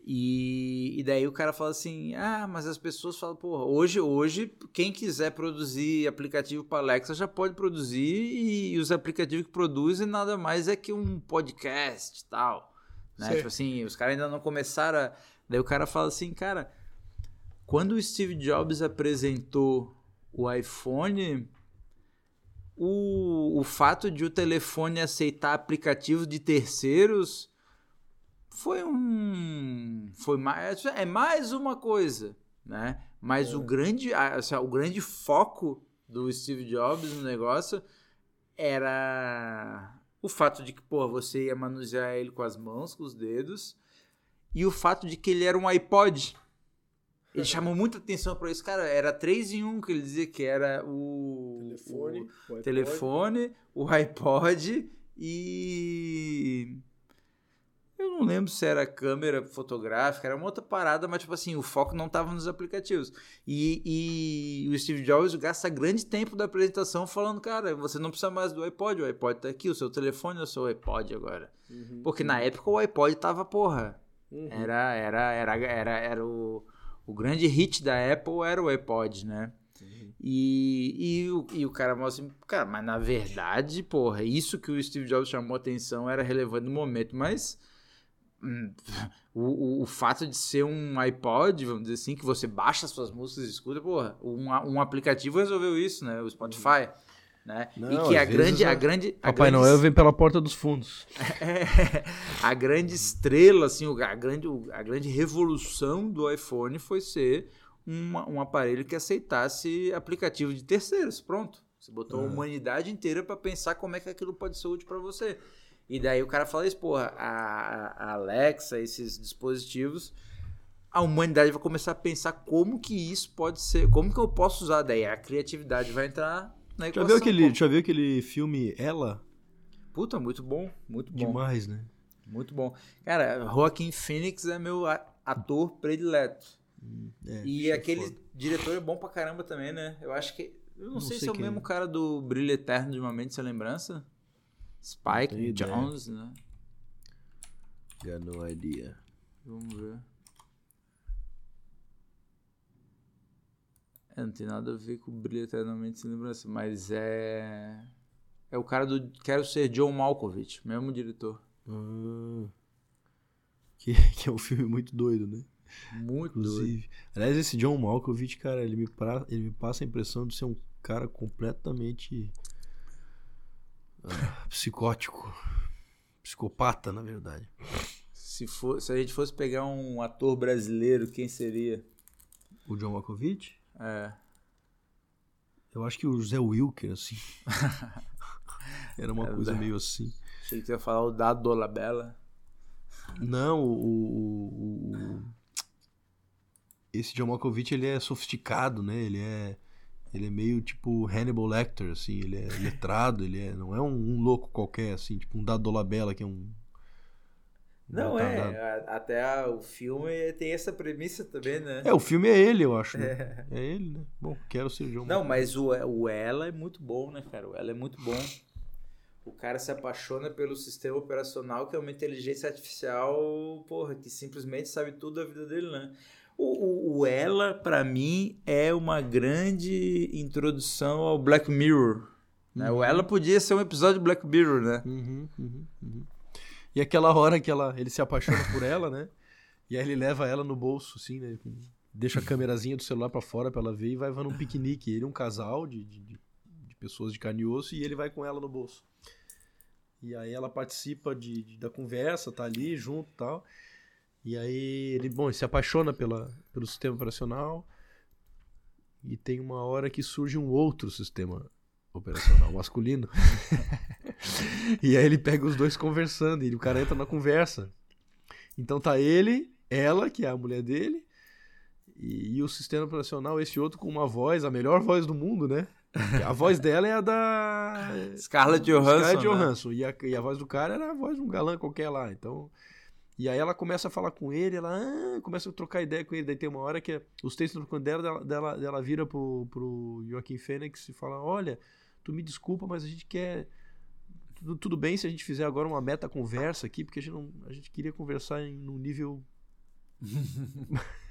E, e daí o cara fala assim, ah, mas as pessoas falam, porra, hoje, hoje, quem quiser produzir aplicativo para Alexa já pode produzir e, os aplicativos que produzem nada mais é que um podcast e tal. Né? Certo. Tipo assim, os caras ainda não começaram a... Daí o cara fala assim, cara, quando o Steve Jobs apresentou o iPhone, o, o fato de o telefone aceitar aplicativos de terceiros foi um foi mais é mais uma coisa né? Mas o grande assim, o grande foco do Steve Jobs no negócio era o fato de que pô, você ia manusear ele com as mãos com os dedos e o fato de que ele era um iPod ele chamou muita atenção para isso cara era três em um que ele dizia que era o Telefone, o- o iPod. telefone, o iPod e. Eu não lembro se era câmera fotográfica, era uma outra parada, mas tipo assim, o foco não estava nos aplicativos. E, e o Steve Jobs gasta grande tempo da apresentação falando, cara, você não precisa mais do iPod, o iPod tá aqui, o seu telefone é o seu iPod agora. Uhum. Porque na época o iPod tava, porra, Uhum. era, era, era, era, era o, o grande hit da Apple era o iPod, né? E, e, o, e o cara mostra assim, cara, mas na verdade, porra, isso que o Steve Jobs chamou atenção era relevante no momento, mas hum, o, o, fato de ser um iPod, vamos dizer assim, que você baixa suas músicas e escuta, porra, um, um aplicativo resolveu isso, né? O Spotify. Né? Não, e que a grande, a- grande, a Papai grande Noel vem pela porta dos fundos. é, a grande estrela, assim, o- a grande, a grande revolução do iPhone foi ser uma- um aparelho que aceitasse aplicativo de terceiros. Pronto. Você botou a Aham. humanidade inteira para pensar como é que aquilo pode ser útil para você. E daí o cara fala isso, porra, a, a Alexa, esses dispositivos, a humanidade vai começar a pensar como que isso pode ser, como que eu posso usar. Daí a criatividade vai entrar na Já equação. viu, aquele, pô. já viu aquele filme Ela? Puta, muito bom, muito bom. Demais, né? Muito bom. Cara, Joaquim Phoenix é meu ator predileto. É, e é aquele foda. diretor é bom pra caramba também, né? Eu acho que. Eu não, Não sei, sei se é o quem mesmo é. cara do Brilho Eterno de uma Mente Sem Lembrança. Spike. Jones, né? Got no idea. Vamos ver. É, não tem nada a ver com Brilho Eternamente Sem Lembrança, mas é. É o cara do Quero Ser John Malkovich, mesmo diretor. Ah. Que, que é um filme muito doido, né? Muito doido. Inclusive. Aliás, esse John Malkovich, cara, ele me, pra- ele me passa a impressão de ser um cara completamente ah, psicótico. Psicopata, na verdade. Se, for, se a gente fosse pegar um ator brasileiro, quem seria? O John Malkovich? É. Eu acho que o José Wilker, assim. Era uma É, coisa meio assim. Achei que tu ia falar o Dado Dolabella. Não, o, o- o- esse Malkovich ele é sofisticado, né? Ele é ele é meio tipo Hannibal Lecter, assim. Ele é letrado, ele é não é um, um louco qualquer, assim, tipo um Dado Dolabella que é um Não, é. Até a- o filme tem essa premissa também, né? É, o filme é ele, eu acho. Né? É. ele, né? Bom, quero ser John Não, mas o, o Ela é muito bom, né, cara? O Ela é muito bom. O cara se apaixona pelo sistema operacional, que é uma inteligência artificial, porra, que simplesmente sabe tudo da vida dele, né? O, o, o Ela, pra mim, é uma grande introdução ao Black Mirror. Né? O Ela podia ser um episódio de Black Mirror, né? Uhum, uhum, uhum. E aquela hora que ela, ele se apaixona por ela, né? E aí ele leva ela no bolso, assim, né? Deixa a câmerazinha do celular pra fora pra ela ver e vai vai num piquenique. Ele é um casal de, de, de- de pessoas de carne e osso e ele vai com ela no bolso. E aí ela participa de, de- da conversa, tá ali junto e tal. E aí ele, bom, ele se apaixona pela, pelo sistema operacional. E tem uma hora que surge um outro sistema operacional masculino. e aí ele pega os dois conversando e o cara entra na conversa. Então tá ele, ela, que é a mulher dele, e, e o sistema operacional, esse outro com uma voz, a melhor voz do mundo, né? A voz dela é a da Scarlett Johansson. Scarlett né? Johansson. E, a, e a voz do cara era a voz de um galã qualquer lá. Então. E aí ela começa a falar com ele, ela ah, começa a trocar ideia com ele. Daí tem uma hora que os textos trocando dela, dela, dela, dela vira pro, pro Joaquim Fênix e fala: Olha, tu me desculpa, mas a gente quer. Tudo, bem se a gente fizer agora uma meta conversa aqui, porque a gente, não, a gente queria conversar em num nível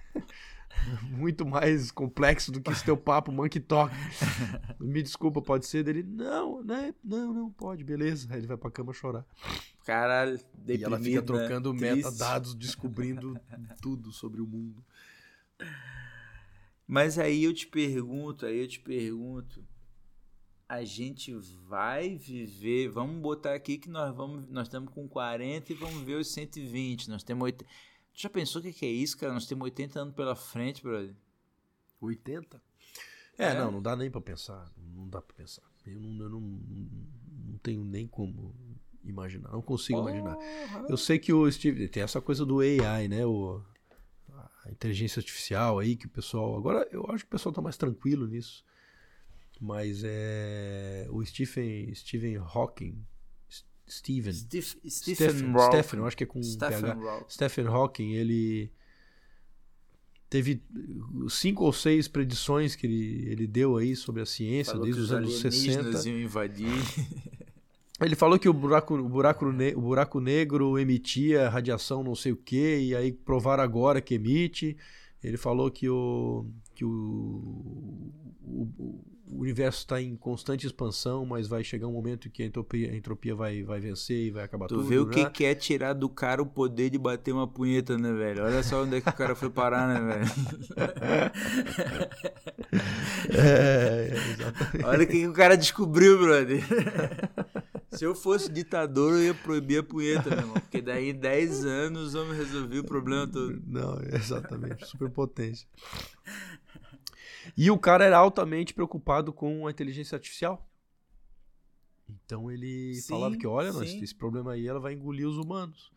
muito mais complexo do que esse teu papo monkey talk. Me desculpa, pode ser dele? Não, né? Não, não, pode, beleza. Aí ele vai pra cama chorar. Caralho, e ela fica deprimido, trocando né? Triste. metadados, descobrindo tudo sobre o mundo. Mas aí eu te pergunto, aí eu te pergunto, a gente vai viver, vamos botar aqui que nós vamos, nós estamos com 40 e vamos ver os 120, nós temos 80. Tu já pensou o que que é isso, cara? Nós temos 80 anos pela frente, brother. 80? É, É. não, não dá nem pra pensar. Não dá pra pensar. Eu não, eu não, não tenho nem como imaginar. Não consigo imaginar. Eu sei que o Steve. Tem essa coisa do AI, né? O, a inteligência artificial aí, que o pessoal. Agora eu acho que o pessoal tá mais tranquilo nisso. Mas é. O Stephen, Stephen Hawking. Stephen. Steph- Stephen, Stephen Hawking. Stephen, eu acho que é com Stephen PH. Stephen Hawking, ele teve cinco ou seis predições que ele, ele deu aí sobre a ciência Falou desde os anos alienígenas 60. iam invadir. Ele falou que o buraco, o buraco, o buraco negro emitia radiação não sei o que, e aí provaram agora que emite. Ele falou que o, que o, o, o universo está em constante expansão, mas vai chegar um momento em que a entropia, a entropia vai, vai vencer e vai acabar Tu tudo. vê o né? que, que é tirar do cara o poder de bater uma punheta, né, velho? Olha só onde é que o cara foi parar, né, velho? É, exatamente. Olha o que, que o cara descobriu, brother. Se eu fosse ditador, eu ia proibir a punheta, meu irmão. Porque daí em 10 anos vamos resolver o problema todo. Não, exatamente. Superpotência. E o cara era altamente preocupado com a inteligência artificial. Então ele Sim, falava que, olha, nós, esse problema aí ela vai engolir os humanos.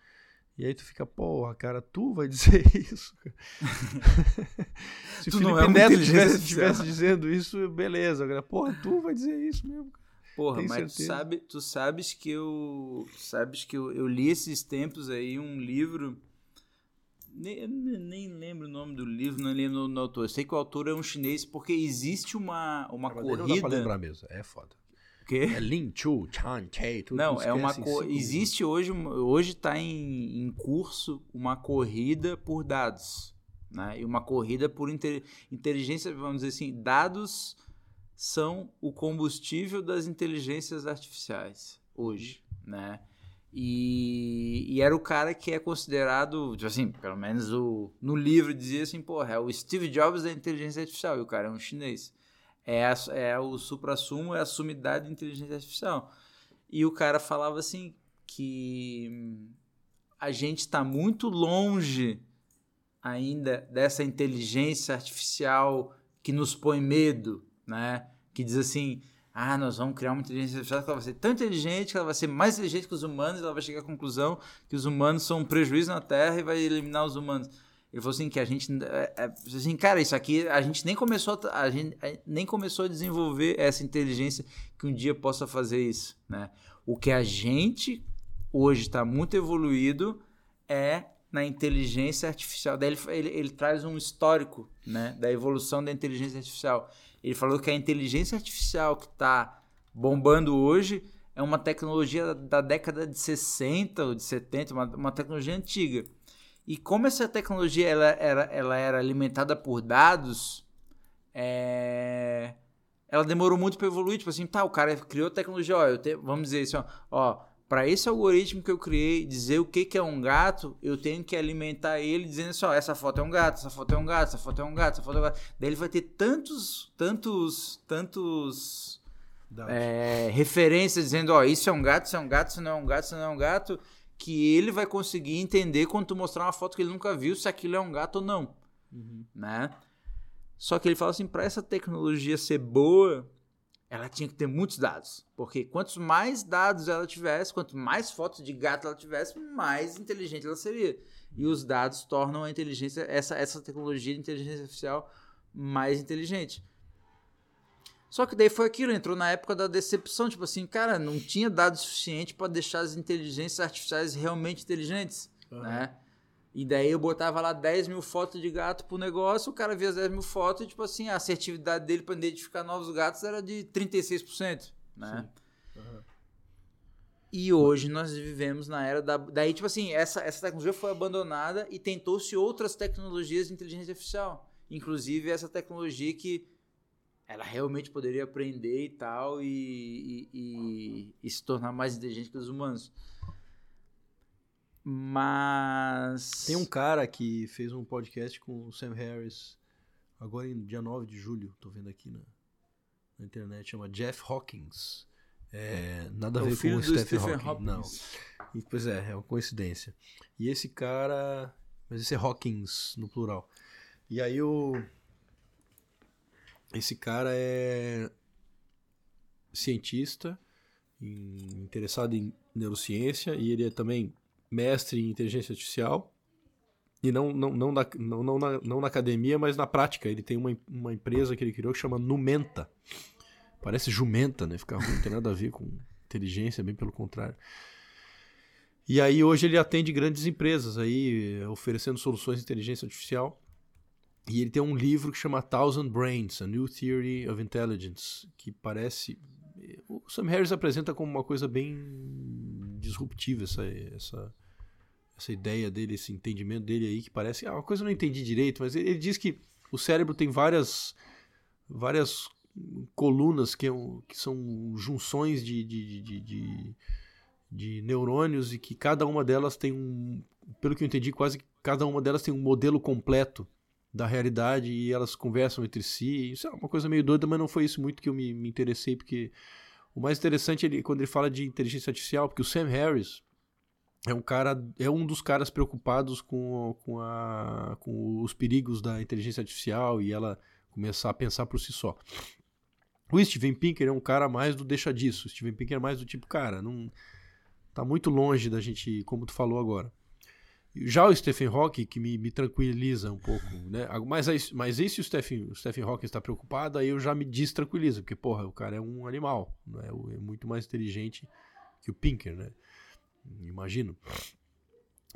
E aí tu fica, porra, cara, tu vai dizer isso. Se o Felipe é Neto tivesse, dizendo isso, beleza. Agora, porra, tu vai dizer isso mesmo. Porra, Tem mas tu, sabe, tu sabes que eu. Sabes que eu, eu li esses tempos aí um livro. Nem, eu nem lembro o nome do livro, não lembro o autor. Eu sei que o autor é um chinês, porque existe uma, uma Mas Não dá pra corrida. lembrar mesmo, é foda. É Lin Chu, Chan, Chei, tudo Não, é uma co... existe hoje hoje está em, em curso uma corrida por dados, né? E uma corrida por inte- inteligência, vamos dizer assim, dados são o combustível das inteligências artificiais hoje, né? E, e era o cara que é considerado, tipo assim, pelo menos o, no livro dizia assim, porra, é o Steve Jobs da inteligência artificial, e o cara é um chinês. É, a- é o supra-sumo, é a sumidade da inteligência artificial. E o cara falava assim que hum, a gente está muito longe ainda dessa inteligência artificial que nos põe medo, né? Que diz assim, ah, nós vamos criar uma inteligência artificial que ela vai ser tão inteligente que ela vai ser mais inteligente que os humanos, ela vai chegar à conclusão que os humanos são um prejuízo na Terra e vai eliminar os humanos. Ele falou assim que a gente, é, é, assim, cara, isso aqui a gente nem começou a, a gente nem começou a desenvolver essa inteligência que um dia possa fazer isso, né? O que a gente hoje está muito evoluído é na inteligência artificial. Daí ele, ele, ele traz um histórico né, da evolução da inteligência artificial. Ele falou que a inteligência artificial que está bombando hoje é uma tecnologia da década de 60 ou de 70, uma, uma tecnologia antiga. E como essa tecnologia ela era, ela era alimentada por dados, é... ela demorou muito para evoluir. Tipo assim, tá, o cara criou tecnologia, ó, te... vamos dizer assim, ó, ó para esse algoritmo que eu criei dizer o que, que é um gato, eu tenho que alimentar ele dizendo assim, ó, essa foto é um gato, essa foto é um gato, essa foto é um gato, essa foto é um gato. Daí ele vai ter tantos, tantos, tantos é, referências dizendo, ó, isso é um gato, isso é um gato, isso não é um gato, isso não é um gato, que ele vai conseguir entender quando tu mostrar uma foto que ele nunca viu se aquilo é um gato ou não, uhum. né? Só que ele fala assim, para essa tecnologia ser boa, ela tinha que ter muitos dados. Porque quantos mais dados ela tivesse, quanto mais fotos de gato ela tivesse, mais inteligente ela seria. E os dados tornam a inteligência, essa, essa tecnologia de inteligência artificial mais inteligente. Só que daí foi aquilo, entrou na época da decepção, tipo assim, cara, não tinha dados suficiente para deixar as inteligências artificiais realmente inteligentes, uhum. né? E daí eu botava lá 10 mil fotos de gato pro negócio, o cara via as 10 mil fotos e, tipo assim, a assertividade dele para identificar novos gatos era de 36%, né? Uhum. E hoje nós vivemos na era da. Daí, tipo assim, essa, essa tecnologia foi abandonada e tentou-se outras tecnologias de inteligência artificial. Inclusive essa tecnologia que ela realmente poderia aprender e tal e, e, e, e se tornar mais inteligente que os humanos. Mas. Tem um cara que fez um podcast com o Sam Harris, agora em dia 9 de julho, tô vendo aqui na, na internet, chama Jeff Hawkins. É, nada a é ver com o Stephen, Stephen Hawking. Não. E, pois é, é uma coincidência. E esse cara. Mas esse é Hawkins no plural. E aí o. Esse cara é cientista, interessado em neurociência, e ele é também mestre em inteligência artificial. E não, não, não, na, não, não, na, não na academia, mas na prática. Ele tem uma, uma empresa que ele criou que chama Numenta. Parece jumenta, né? Fica ruim, não tem nada a ver com inteligência, bem pelo contrário. E aí hoje ele atende grandes empresas aí, oferecendo soluções de inteligência artificial. E ele tem um livro que chama Thousand Brains, A New Theory of Intelligence, que parece o Sam Harris apresenta como uma coisa bem disruptiva essa, essa, essa ideia dele, esse entendimento dele aí, que parece. Ah, uma coisa eu não entendi direito, mas ele, ele diz que o cérebro tem várias, várias colunas que, é um, que são junções de, de, de, de, de neurônios e que cada uma delas tem um. Pelo que eu entendi, quase cada uma delas tem um modelo completo da realidade e elas conversam entre si. Isso é uma coisa meio doida, mas não foi isso muito que eu me, me interessei, porque o mais interessante é quando ele fala de inteligência artificial, porque o Sam Harris é um cara, é um dos caras preocupados com, com, a, com os perigos da inteligência artificial e ela começar a pensar por si só. O Steven Pinker é um cara mais do deixa disso. O Steven Pinker é mais do tipo, cara, não tá muito longe da gente, como tu falou agora. Já o Stephen Hawking, que me, me tranquiliza um pouco, né? Mas, mas esse o Stephen, o Stephen Hawking está preocupado, aí eu já me destranquilizo, porque, porra, o cara é um animal, né? é muito mais inteligente que o Pinker, né? Imagino.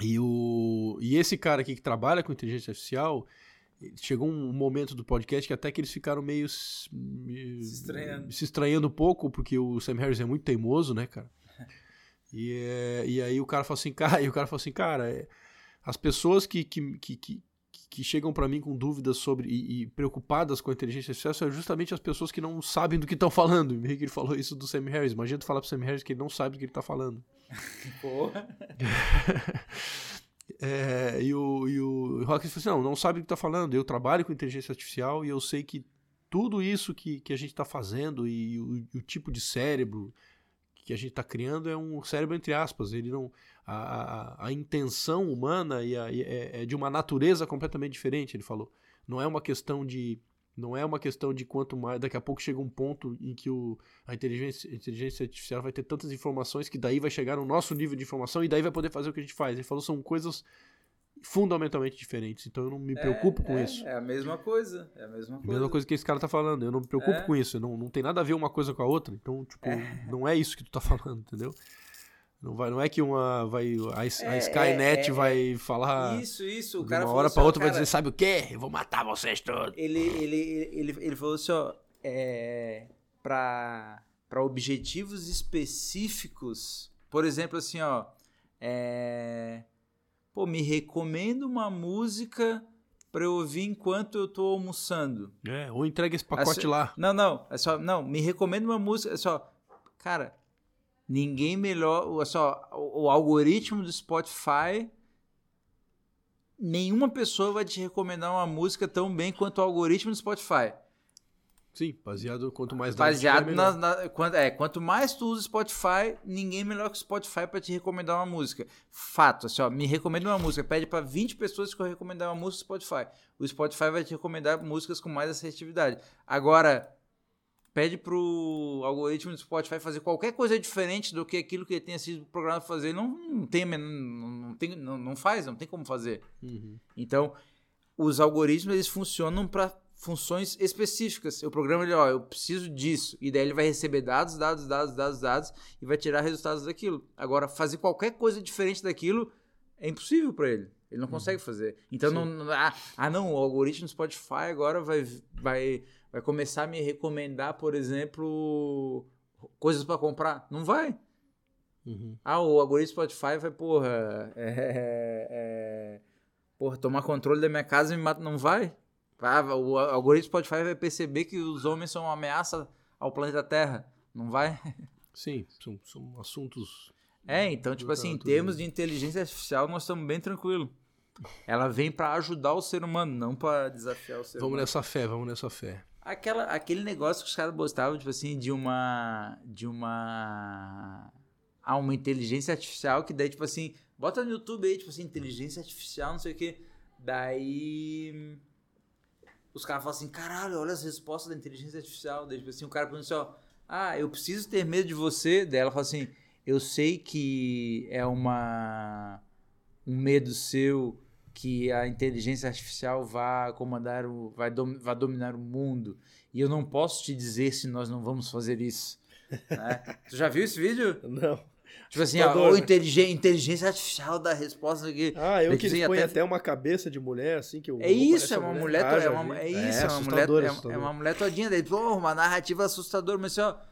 E, o, e esse cara aqui que trabalha com inteligência artificial, chegou um momento do podcast que até que eles ficaram meio se estranhando, se estranhando um pouco, porque o Sam Harris é muito teimoso, né, cara? E, é, e aí o cara falou assim, cara, e o cara falou assim, cara, é, as pessoas que, que, que, que, que chegam para mim com dúvidas sobre e, e, preocupadas com a inteligência artificial são justamente as pessoas que não sabem do que estão falando. E que ele falou isso do Sam Harris. Imagina tu falar pro Sam Harris que ele não sabe do que ele tá falando. Porra. é, e o, e o Hawkins falou assim: não, não sabe o que tá falando. Eu trabalho com inteligência artificial e eu sei que tudo isso que, que a gente está fazendo e o, o tipo de cérebro que a gente está criando é um cérebro entre aspas. Ele não a, a, a intenção humana e a, é, é, de uma natureza completamente diferente. Ele falou. Não é uma questão de não é uma questão de quanto mais daqui a pouco chega um ponto em que o, a inteligência, a inteligência artificial vai ter tantas informações que daí vai chegar no nosso nível de informação e daí vai poder fazer o que a gente faz. Ele falou são coisas fundamentalmente diferentes. Então eu não me preocupo é, com é, isso. É a mesma coisa. É a mesma coisa. A mesma coisa que esse cara tá falando. Eu não me preocupo é. com isso. Não, não tem nada a ver uma coisa com a outra. Então, tipo, é. não é isso que tu tá falando, entendeu? Não, vai, não é que uma vai a, a É, Skynet é, é, vai falar Isso, isso. O de cara uma falou hora assim, pra ó, outra vai cara, dizer, sabe o quê? Eu vou matar vocês todos. ele, ele, ele, ele falou assim, ó, é, para para objetivos específicos, por exemplo, assim, ó, é, pô, me recomenda uma música pra eu ouvir enquanto eu tô almoçando. É, ou entrega esse pacote lá. Não, não, é só, não, me recomenda uma música, é só, cara, ninguém melhor, é só, o, o algoritmo do Spotify, nenhuma pessoa vai te recomendar uma música tão bem quanto o algoritmo do Spotify. Sim, baseado quanto mais dados Baseado tiver, na, quanto, é, quanto mais tu usa Spotify, ninguém melhor que o Spotify pra te recomendar uma música. Fato, assim, ó, me recomenda uma música, pede pra 20 pessoas que eu recomendar uma música no Spotify. O Spotify vai te recomendar músicas com mais assertividade. Agora, pede pro algoritmo do Spotify fazer qualquer coisa diferente do que aquilo que ele tenha sido programado fazer, não, não tem, não, não tem, não, não faz, não tem como fazer. Uhum. Então, os algoritmos eles funcionam para funções específicas. O programa ele, ó, eu preciso disso, e daí ele vai receber dados, dados, dados, dados, dados e vai tirar resultados daquilo. Agora, fazer qualquer coisa diferente daquilo é impossível para ele. Ele não consegue fazer. Então, não, não- ah, ah, não, o algoritmo do Spotify agora vai, vai, vai começar a me recomendar, por exemplo, coisas para comprar. Não vai. Uhum. Ah, o algoritmo Spotify vai, porra, é, é, porra, tomar controle da minha casa e me mata. Não vai. O algoritmo Spotify vai perceber que os homens são uma ameaça ao planeta Terra. Não vai? Sim, são, são assuntos. É, então, tipo assim, em termos de inteligência artificial, nós estamos bem tranquilos. Ela vem pra ajudar o ser humano, não pra desafiar o ser Vamos humano. nessa fé, vamos nessa fé. Aquela, aquele negócio que os caras gostavam, tipo assim, de uma. De uma. Ah, uma inteligência artificial que daí, tipo assim, bota no YouTube aí, tipo assim, inteligência artificial, não sei o quê. Daí. Os caras falam assim, caralho, olha as respostas da inteligência artificial. Daí, tipo assim, o cara pergunta assim, ó, ah, eu preciso ter medo de você. Daí ela fala assim, eu sei que é uma. um medo seu que a inteligência artificial vá comandar o vai, dom, vá dominar o mundo e eu não posso te dizer se nós não vamos fazer isso né? tu já viu esse vídeo Não. Tipo assim ó, Assustador, o né? inteligen- inteligência artificial da resposta aqui Ah, eu que assim, até- até... uma cabeça de mulher, assim, que o é robô isso parece é uma mulher Ah, é, uma, é isso é, uma mulher é, é uma mulher todinha daí pô, uma narrativa assustadora mas assim, ó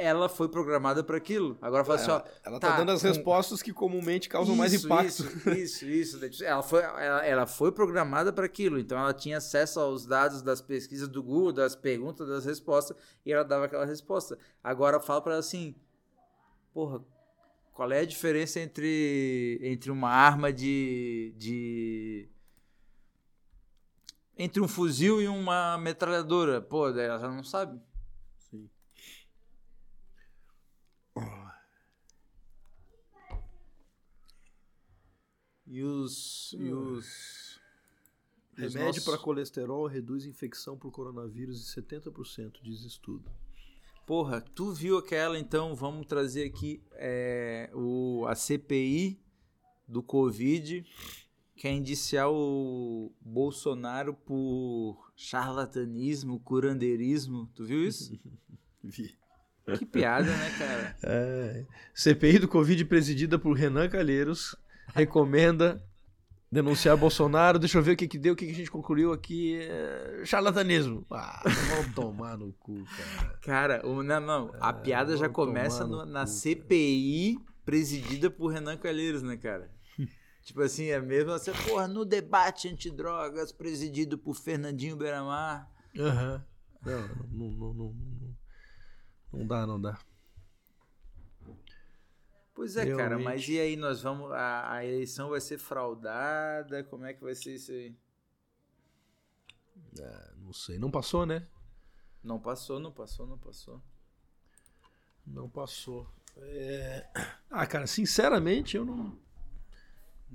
ela foi programada para aquilo agora fala assim ó Ela, tá, tá, dando as com- respostas que comumente causam mais Isso, impacto. Isso, isso, isso. Daí, Ela foi, ela, ela foi programada para aquilo, então ela tinha acesso aos dados das pesquisas do Google, das perguntas, das respostas, e ela dava aquela resposta. Agora fala para ela assim, porra, qual é a diferença entre, entre uma arma de, de entre um fuzil e uma metralhadora? Pô, ela já não sabe. Sim. E os e Hum. os e os Remédio nossos- para colesterol reduz infecção por coronavírus em 70%, diz estudo. Porra, tu viu aquela, então vamos trazer aqui é, o, a CPI do Covid, quer indiciar o Bolsonaro por charlatanismo, curandeirismo. Tu viu isso? Vi. que piada, né, cara? É. CPI do Covid presidida por Renan Calheiros recomenda denunciar Bolsonaro. Deixa eu ver o que que deu, o que que a gente concluiu aqui. É, Charlatanismo. Ah, vão tomar no cu, cara. Cara, não, não, a piada já começa no na cu, cara. CPI presidida por Renan Calheiros, né, cara? tipo assim, é mesmo assim, porra, no debate antidrogas presidido por Fernandinho Beiramar. Aham. Não, não, não, não, não, não dá, não dá. Pois é, cara, Realmente. mas e aí nós vamos. A, a eleição vai ser fraudada? Como é que vai ser isso aí? Não sei. Não passou, né? Não passou, não passou, não passou. Não passou. É... Ah, cara, sinceramente, eu não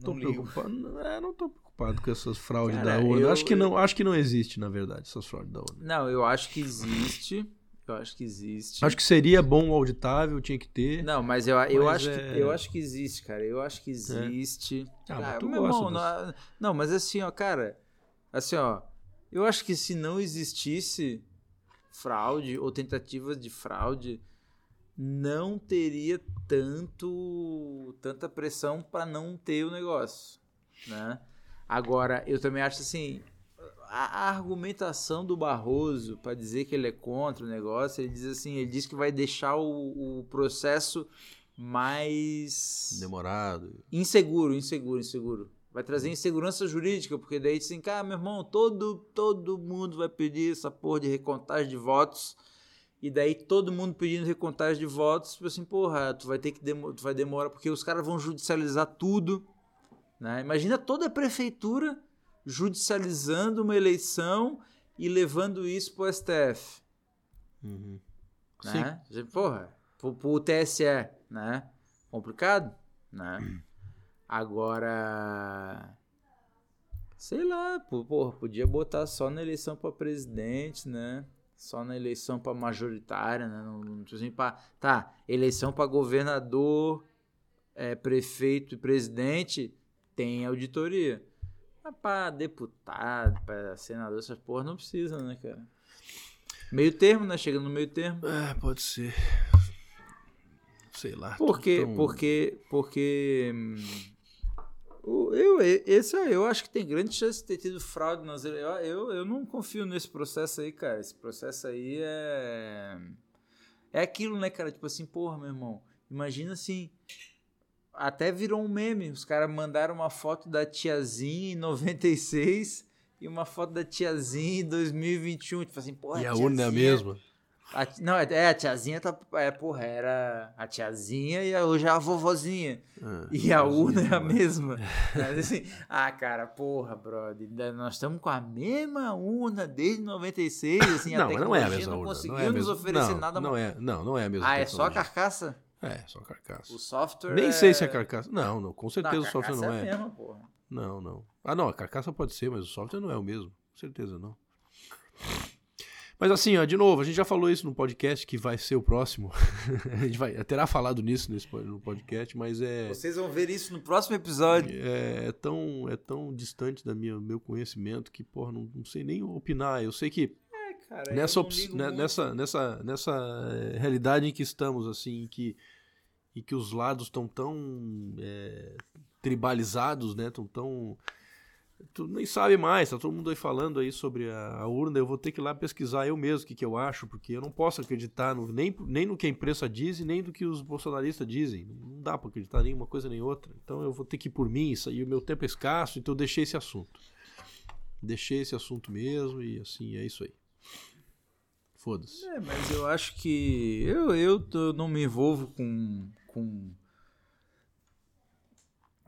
tô Não ligo. preocupado. É, não tô preocupado com essas fraudes Cara, da urna. eu- acho que não, acho que não existe, na verdade, essas fraudes da urna. Não, eu acho que existe. Eu acho que existe. Acho que seria bom o auditável, tinha que ter. Não, mas eu, eu, Mas acho é- que, eu acho que existe, cara. Eu acho que existe. Ah, mas Ah, tu meu gosta irmão, não, não, mas assim, ó, cara. Assim, ó. Eu acho que se não existisse fraude ou tentativa de fraude, não teria tanto tanta pressão para não ter o negócio, né? Agora, eu também acho assim, a, argumentação do Barroso para dizer que ele é contra o negócio, ele diz assim, ele diz que vai deixar o, o processo mais Demorado. inseguro, inseguro, inseguro. Vai trazer insegurança jurídica, porque daí assim, cara, meu irmão, todo, todo mundo vai pedir essa porra de recontagem de votos. E daí todo mundo pedindo recontagem de votos, tipo assim, porra, tu vai ter que demo, tu vai demorar, porque os caras vão judicializar tudo. Né? Imagina toda a prefeitura judicializando uma eleição e levando isso pro STF. Uhum. Né? Porra, pro, pro TSE, né? Complicado, né? Agora, sei lá, porra, podia botar só na eleição para presidente, né? Só na eleição para majoritária, né? Não, não tipo assim, pra, tá, eleição para governador, é, prefeito e presidente tem auditoria. Mas pra deputado, pra senador, essas porra não precisa, né, cara? Meio termo, né? Chega no meio termo. É, pode ser. Sei lá. Porque, tão- porque, porque hum, eu, esse aí, eu acho que tem grande chance de ter tido fraude nas eu, eu, eu não confio nesse processo aí, cara. Esse processo aí é é aquilo, né, cara? Tipo assim, porra, meu irmão, imagina assim, até virou um meme. Os caras mandaram uma foto da tiazinha em 96 e uma foto da tiazinha em 2021, tipo assim, porra, E a urna é a mesma. a não, é, é, a tiazinha tá. É, porra, era a tiazinha e hoje é a vovozinha. Ah, E a urna é a mesma. Mas assim, ah, cara, porra, brother. Nós estamos com a mesma urna desde 96. Assim, Não, a não é a mesma não urna. conseguiu não é nos oferecer não, nada não mais. é, não, não é a mesma Ah, é só a carcaça? É, só a carcaça. O software. Nem é... sei se é carcaça. Não, não, com Não, certeza a o software não é. é. a mesma, porra. Não, não. Ah, não, a carcaça pode ser, mas o software não é o mesmo. Com certeza não. Mas assim, ó, de novo, a gente já falou isso no podcast que vai ser o próximo. a gente vai, terá falado nisso nesse, no podcast, mas é, Vocês vão ver isso no próximo episódio. é, é tão, é tão distante do meu conhecimento que, porra, não, não sei nem opinar. Eu sei que É, cara. nessa, não né, nessa, nessa, nessa eh, realidade em que estamos, assim, que, em que os lados estão tão eh, tribalizados, né? Estão tão. Tu nem sabe mais, tá todo mundo aí falando aí sobre a, a urna. Eu vou ter que ir lá pesquisar eu mesmo o que, que eu acho, porque eu não posso acreditar no- nem, nem no que a imprensa diz e nem do que os bolsonaristas dizem. Não dá pra acreditar nem uma coisa nem outra. Então eu vou ter que ir por mim, isso aí, o meu tempo é escasso, então eu deixei esse assunto. Deixei esse assunto mesmo e assim, é isso aí. Foda-se. É, mas eu acho que eu, eu tô- não me envolvo com, com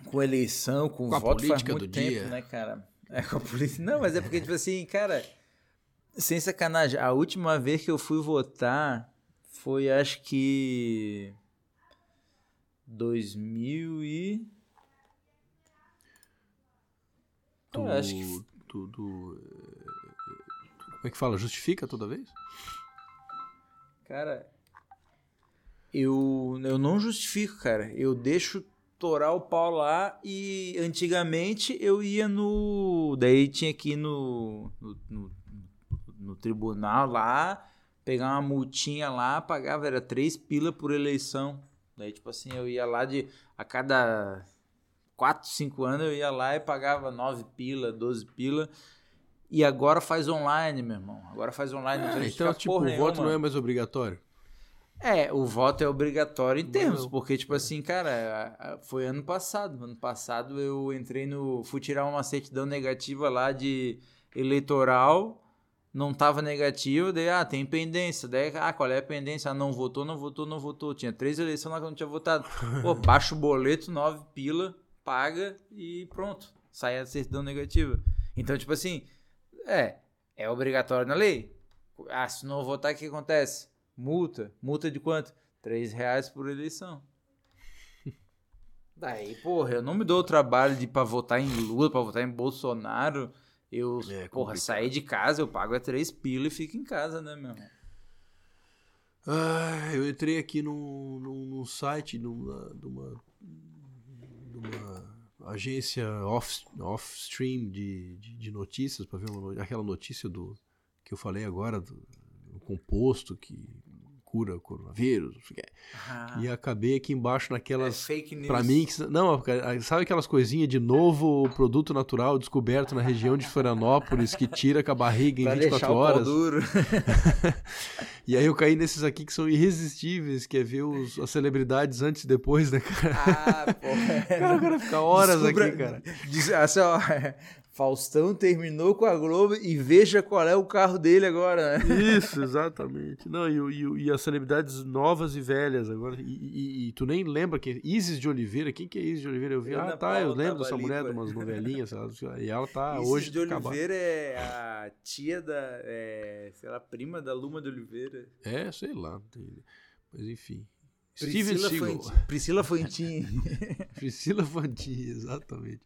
com eleição, com, Com voto faz muito do tempo, dia. né, cara? É com a política. Não, mas é porque tipo assim, cara, sem sacanagem, a última vez que eu fui votar foi acho que 2000 e Tu, Eu acho que tu, tu, como é que fala? Justifica toda vez? Cara, eu, eu não justifico, cara. Eu deixo torar o pau lá e antigamente eu ia no. Daí tinha que ir no, no, no, no tribunal lá, pegar uma multinha lá, pagava, era três pila por eleição. Daí, tipo assim, eu ia lá de. A cada 4, 5 anos eu ia lá e pagava 9 pila, 12 pila. E agora faz online, meu irmão. Agora faz online. É, então, tipo, o voto não é mais obrigatório. É, o voto é obrigatório em termos, Não. porque, tipo assim, cara, foi ano passado. Ano passado eu entrei no. Fui tirar uma certidão negativa lá de eleitoral, não tava negativa, daí, ah, tem pendência. Daí, ah, qual é a pendência? Ah, não votou, não votou, não votou. Tinha três eleições lá que eu não tinha votado. Pô, baixa o boleto, nove pila, paga e pronto. Sai a certidão negativa. Então, tipo assim, é, é obrigatório na lei. Ah, se não votar, o que acontece? Multa. Multa de quanto? Três reais por eleição. Daí, porra, eu não me dou o trabalho de pra votar em Lula, pra votar em Bolsonaro. Eu, É porra, sair de casa, eu pago é três pila e fico em casa, né, meu? Ah, eu entrei aqui num, num, num site de uma, de uma, de uma agência off, off-stream de, de, de notícias para ver uma, aquela notícia do que eu falei agora, do, do composto que cura coronavírus. Ah, E acabei aqui embaixo é naquelas. fake news. Pra mim, que- não, cara, sabe aquelas coisinhas de novo produto natural descoberto na região de Florianópolis que tira com a barriga em Pra 24 deixar o pau horas? duro. E aí eu caí nesses aqui que são irresistíveis, que é ver os- as celebridades antes e depois, né, cara? Ah, porra. Cara, o cara fica horas Descubra- aqui, cara. Diz, assim, ó, Faustão terminou com a Globo e veja qual é o carro dele agora, né? Isso, exatamente. Não, e, e e as celebridades novas e velhas agora. E, e- tu nem lembra que Isis de Oliveira, quem que é Isis de Oliveira? Eu vi, Ana ah, tá, eu lembro dessa mulher de umas novelinhas, e ela tá Isis hoje de acabada. Oliveira é a tia da, é, sei lá, prima da Luma de Oliveira. É, sei lá. Mas enfim. Priscila Steven Seagal. Fantin. Priscila Fantin. Priscila Fantin, exatamente.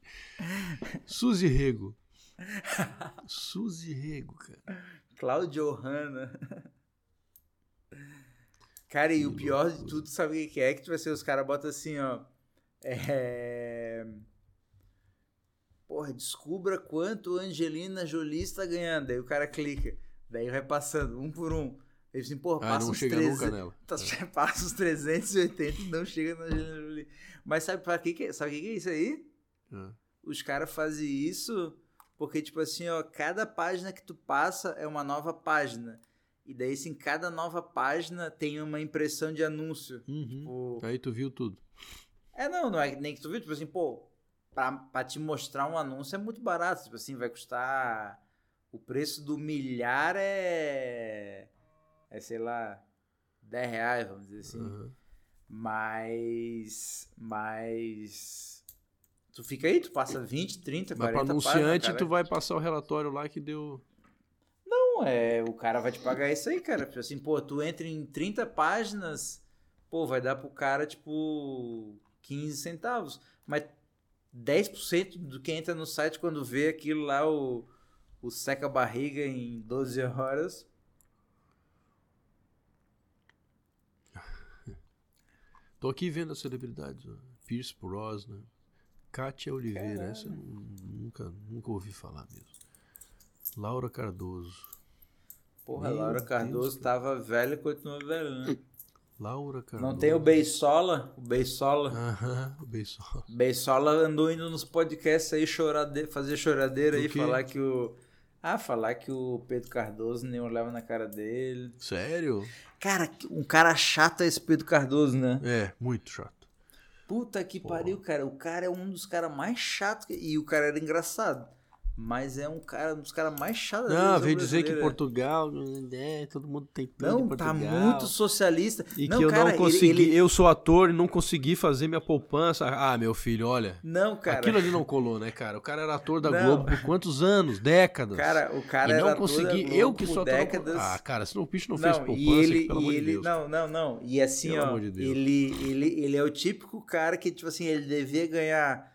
Suzy Rego. Suzy Rego, cara. Cláudio Hanna. Cara, e o pior de tudo, sabe o que é? Que tipo assim, os caras botam assim, ó. É... Porra, descubra quanto Angelina Jolie está ganhando. Aí o cara clica. Daí vai passando, um por um. Aí assim, porra, Ah, passa não os chega 300 nunca nela. Tá, Passa os 380 e não chega na Angelina Jolie. Mas sabe pra que que é? Sabe o que que é isso aí? Ah. Os caras fazem isso porque, tipo assim, ó, cada página que tu passa é uma nova página. E daí, assim, cada nova página tem uma impressão de anúncio. Uhum. Tipo, Aí tu viu tudo. é, não, não é nem que tu viu, tipo assim, pô, pra, pra te mostrar um anúncio é muito barato. Tipo assim, vai custar. O preço do milhar é. É, sei lá, 10 reais, vamos dizer assim. Aham. Mas. Mas. Tu fica aí, tu passa 20, 30, Mas 40 pra páginas, anunciante, cara. tu vai passar o relatório lá que deu. Não, é, o cara vai te pagar isso aí, cara. Tipo assim, pô, tu entra em 30 páginas, pô, vai dar pro cara, tipo, 15 centavos. Mas 10% do que entra no site quando vê aquilo lá, o, o seca a barriga em 12 horas. Tô aqui vendo as celebridades. ó. Pierce Brosnan, Kátia Oliveira, essa eu nu- nunca, nunca ouvi falar mesmo. Laura Cardoso. Porra, Meu Laura Deus, Cardoso cara. tava velha e continua velha, né? Laura Cardoso. Não tem o Beisola? O Beisola. Aham, o Beisola. Beisola andou indo nos podcasts aí chorade... fazer choradeira aí, falar que o. Ah, falar que o Pedro Cardoso nem olhava na cara dele. Sério? Cara, um cara chato é esse Pedro Cardoso, né? É, muito chato. Puta que Porra. pariu, cara. O cara é um dos caras mais chatos. E o cara era engraçado. Mas é um cara um dos caras mais chatos Não, veio dizer que. Portugal, é, todo mundo tem tudo Não, tá muito socialista. E não, que eu cara, não ele- consegui, ele- eu sou ator e não consegui fazer minha poupança. Ah, meu filho, olha. Não, cara. Aquilo ali não colou, né, cara? O cara era ator da Não. Globo por quantos anos? Décadas. Cara, o cara e não era ator da consegui. Globo Eu que sou ator. décadas. Ah, cara, se o bicho não fez Não, poupança, e ele, pelo e amor de ele Deus. não, não, não. E assim, Pelo ó, amor de Deus. ele, ele, ele é o típico cara que, tipo assim, ele devia ganhar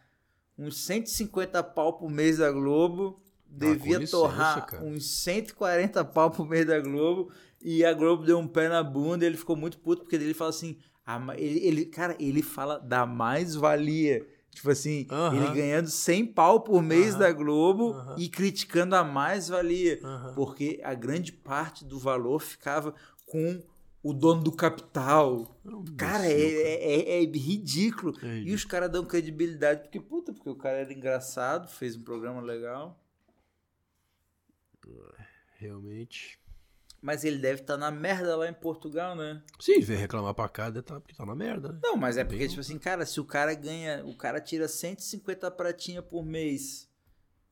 uns 150 pau por mês da Globo, devia Ah, licença, torrar cara. uns 140 pau por mês da Globo, e a Globo deu um pé na bunda, e ele ficou muito puto, porque ele fala assim, ah, ele, ele, cara, ele fala da mais-valia. Tipo assim, Aham. ele ganhando 100 pau por mês Aham. da Globo Aham. e criticando a mais-valia porque a grande parte do valor ficava com o dono do capital. É um Cara, é, é, é- é ridículo. É E os caras dão credibilidade porque, puta, porque o cara era engraçado, fez um programa legal. Realmente. Mas ele deve estar na merda lá em Portugal, né? Sim, vem reclamar pra cá, deve tá, porque tá na merda, né? Não, mas é porque, Bem- tipo assim, cara, se o cara ganha, o cara tira 150 pratinha por mês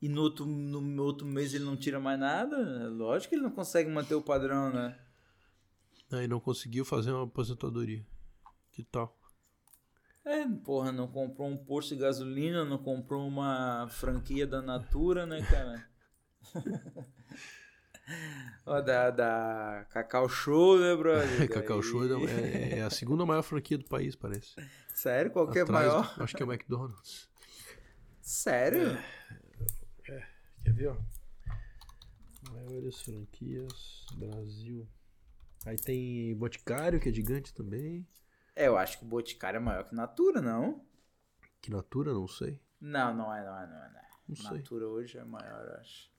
e no outro, no outro mês ele não tira mais nada, é lógico que ele não consegue manter o padrão, né? Aí não conseguiu fazer uma aposentadoria. Que tal? É, porra, não comprou um posto de gasolina, não comprou uma franquia da Natura, né, cara? Ó, da, da Cacau Show, né, brother? Cacau Daí- Show é, é a segunda maior franquia do país, parece. Sério? Qual que é maior? acho que é o McDonald's. Sério? Quer ver, ó? Maiores franquias, Brasil. Aí tem Boticário, que é gigante também. É, eu acho que o Boticário é maior que Natura, não? Que Natura, não sei. Não, não é, não é, não é. Não é. Não sei. Natura hoje é maior, eu acho.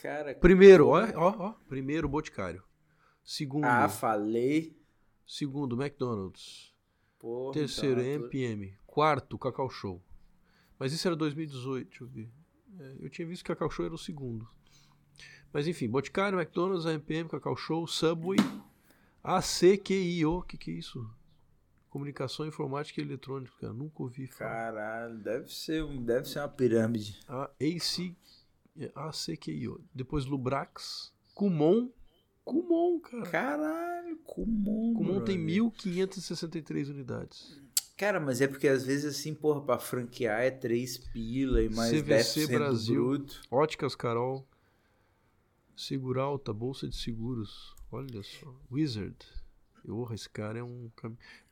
Cara, Primeiro, ó, ó, ó. Primeiro, Boticário. Segundo, ah, falei. segundo, McDonald's. Porra, Terceiro, então, MPM. Quarto, Cacau Show. Mas isso era 2018, deixa eu ver. É, eu tinha visto que Cacau Show era o segundo. Mas enfim, Boticário, McDonald's, AMPM, Cacau Show, Subway, ACQIO, o que que é isso? Comunicação Informática e Eletrônica, cara, nunca ouvi falar. Caralho, deve ser, deve ser uma pirâmide. A AC, é, ACQIO. Depois Lubrax, Kumon, Kumon, cara. Caralho, comum. Kumon tem brother. 1.563 unidades. Cara, mas é porque às vezes assim, porra, pra franquear é 3 pila e mais CVC 10% Brasil. bruto. Óticas Carol, Seguralta, Bolsa de Seguros. Olha só. Wizard. Porra, esse cara é um.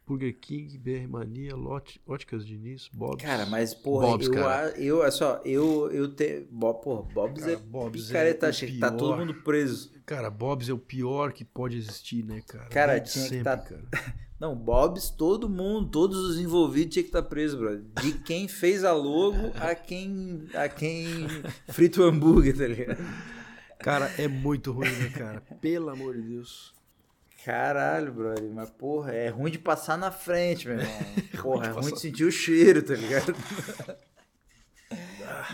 Burger King, BR Mania, Lot, Óticas Diniz, Bob's. Cara, mas porra, Bob's, eu, cara. a- eu, olha só, eu, eu te, Bob, porra, Bob's Cara, é Bob's é picareta, o que tá pior. todo mundo preso. Cara, Bob's é o pior que pode existir, né, cara? Cara, Desde tinha que sempre, tá- cara. Não, Bob's, todo mundo, todos os envolvidos tinha que estar preso, brother. De quem fez a logo a quem, a quem frita o hambúrguer, tá ligado? Cara, é muito ruim, né, cara? Pelo amor de Deus. Caralho, brother, mas porra, é ruim de passar na frente, meu irmão. Porra, é ruim de sentir o cheiro, tá ligado?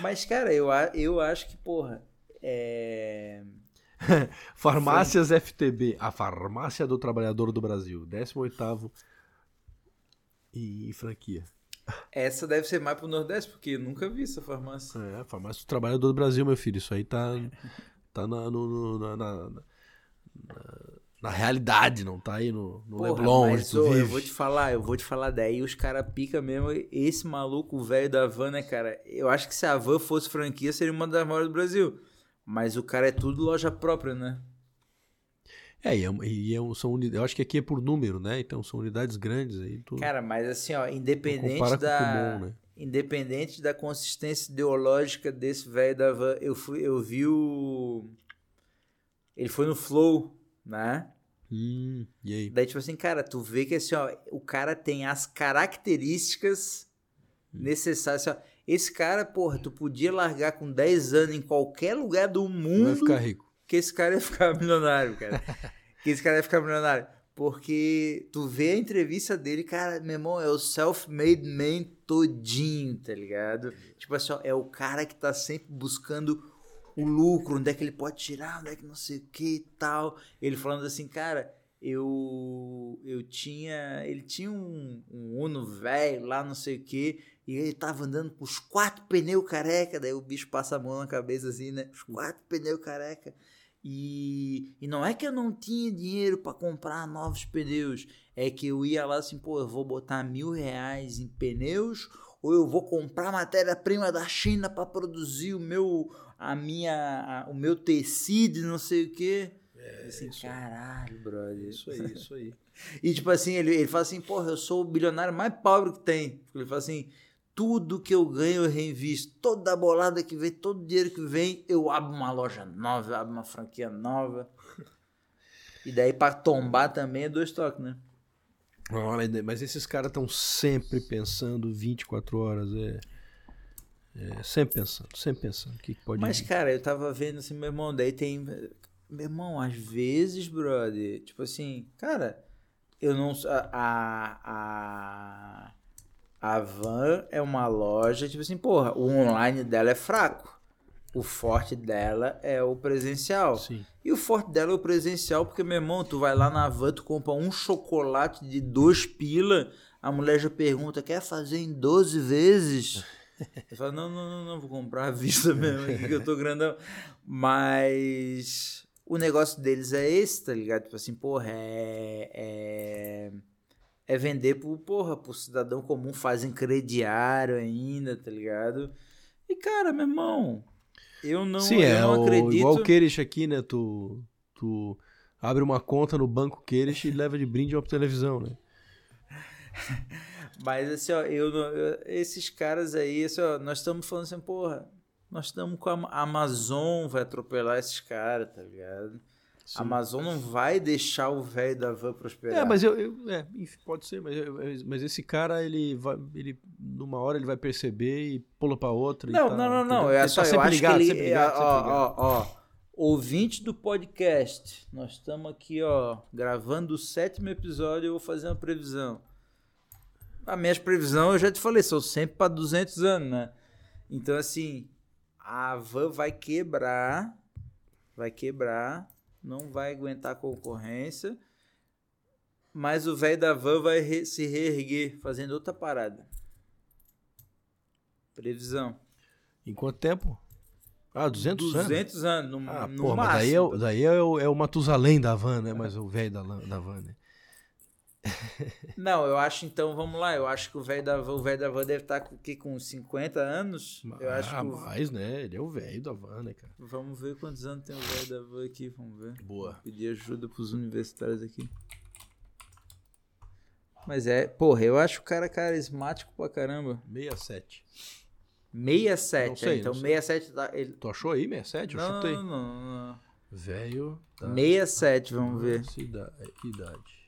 Mas, cara, eu, eu acho que, porra, é. Farmácias FTB, a Farmácia do Trabalhador do Brasil, 18º em, em franquia. Essa deve ser mais pro Nordeste, porque nunca vi essa farmácia. É, a Farmácia do Trabalhador do Brasil, meu filho. Isso aí tá, tá na, no- no- na, na, na- na realidade, não tá aí no, no Porra, Leblon, mas ô, eu vou te falar, eu vou te falar, daí os caras pica mesmo. Esse maluco, velho da van, né, cara? Eu acho que se a van fosse franquia, seria uma das maiores do Brasil. Mas o cara é tudo loja própria, né? É, e, é, e é um- são uni- eu acho que aqui é por número, né? Então são unidades grandes aí. Tu, Cara, mas assim, ó, independente da. Kumon, né? Independente da consistência ideológica desse velho da van, eu, fui, eu vi o. Ele foi no Flow, né? Hum, e aí? Daí, tipo assim, cara, tu vê que assim, ó, o cara tem as características necessárias. Assim, ó, esse cara, porra, tu podia largar com 10 anos em qualquer lugar do Vai mundo ficar rico. que esse cara ia ficar milionário, cara. que esse cara ia ficar milionário. Porque tu vê a entrevista dele, cara, meu irmão, é o self-made man todinho, tá ligado? Tipo assim, ó, é o cara que tá sempre buscando o lucro, onde é que ele pode tirar, onde é que não sei o que e tal. Ele falando assim, cara, eu eu tinha, ele tinha um, um Uno velho lá, não sei o que, e ele tava andando com os quatro pneus careca, daí o bicho passa a mão na cabeça assim, né? Os quatro pneus careca. E, e não é que eu não tinha dinheiro para comprar novos pneus, é que eu ia lá assim, pô, eu vou botar mil reais em pneus ou eu vou comprar matéria-prima da China para produzir o meu, a minha, a- o meu tecido, não sei o quê. É, assim, isso. caralho, brother. Isso aí, isso aí. E tipo assim, ele, ele fala assim, porra, eu sou o bilionário mais pobre que tem. Ele fala assim, tudo que eu ganho eu reinvisto. Toda a bolada que vem, todo dinheiro que vem, eu abro uma loja nova, eu abro uma franquia nova. E daí pra tombar também é dois toques, né? Olha, mas esses caras estão sempre pensando 24 horas. É, é, sempre pensando, sempre pensando. O que, que pode Mas, vir. cara, eu tava vendo assim, meu irmão, daí tem. Meu irmão, às vezes, brother, tipo assim, cara, eu não. A. A. A Van é uma loja, tipo assim, porra, o online dela é fraco. O forte dela é o presencial. Sim. E o forte dela é o presencial, porque, meu irmão, tu vai lá na van, tu compra um chocolate de dois pila, a mulher já pergunta, quer fazer em 12 vezes? Eu falo, não, não, não, não, vou comprar à vista mesmo, que eu tô grandão. Mas o negócio deles é esse, tá ligado? Tipo assim, porra, é... é... É vender pro, porra, pro cidadão comum, fazem crediário ainda, tá ligado? E, cara, meu irmão, eu não, Sim, eu é não acredito... igual o Queirish aqui, né? Tu, tu abre uma conta no banco Queirish e leva de brinde uma televisão, né? Mas assim, ó, eu, não- eu- esses caras aí, assim, ó, nós estamos falando assim, porra, nós estamos com a Amazon vai atropelar esses caras, tá ligado? A Amazon não vai deixar o velho da van prosperar. É, mas eu, eu- é, pode ser, mas, eu- mas esse cara, ele vai, ele, numa hora ele vai perceber e pula pra outra. e Não, tá, não, não, não. É só, tá eu acho ligado, que ele. sempre ligado, ó, sempre ligado. ó, ó, Ouvinte do podcast, nós estamos aqui, ó, gravando o sétimo episódio. Eu vou fazer uma previsão. A minha previsão, eu já te falei, são sempre para 200 anos, né? Então, assim, a van vai quebrar, vai quebrar, não vai aguentar concorrência, mas o velho da van vai re- se reerguer fazendo outra parada. Previsão. Em quanto tempo? Ah, 200, anos? 200 anos, no, Ah, no pô, mas daí, é, máximo. o- daí é, o, é o Matusalém da van, né? Mas o velho da, da van, né? Não, eu acho então, vamos lá, eu acho que o velho da van, o velho da van deve estar com, que, com 50 anos. Eu acho ah, que o- mais, né? Ele é o velho da van, né, cara? Vamos ver quantos anos tem o velho da van aqui, vamos ver. Boa. Vou pedir ajuda pros universitários aqui. Mas é, porra, eu acho o cara carismático pra caramba. 67. 67, Não sei, é, então não sei. 67 tá. Ele... Tu achou aí 67? Eu Não, chutei. não, não, não. Velho da 67, vamos ver. É, idade.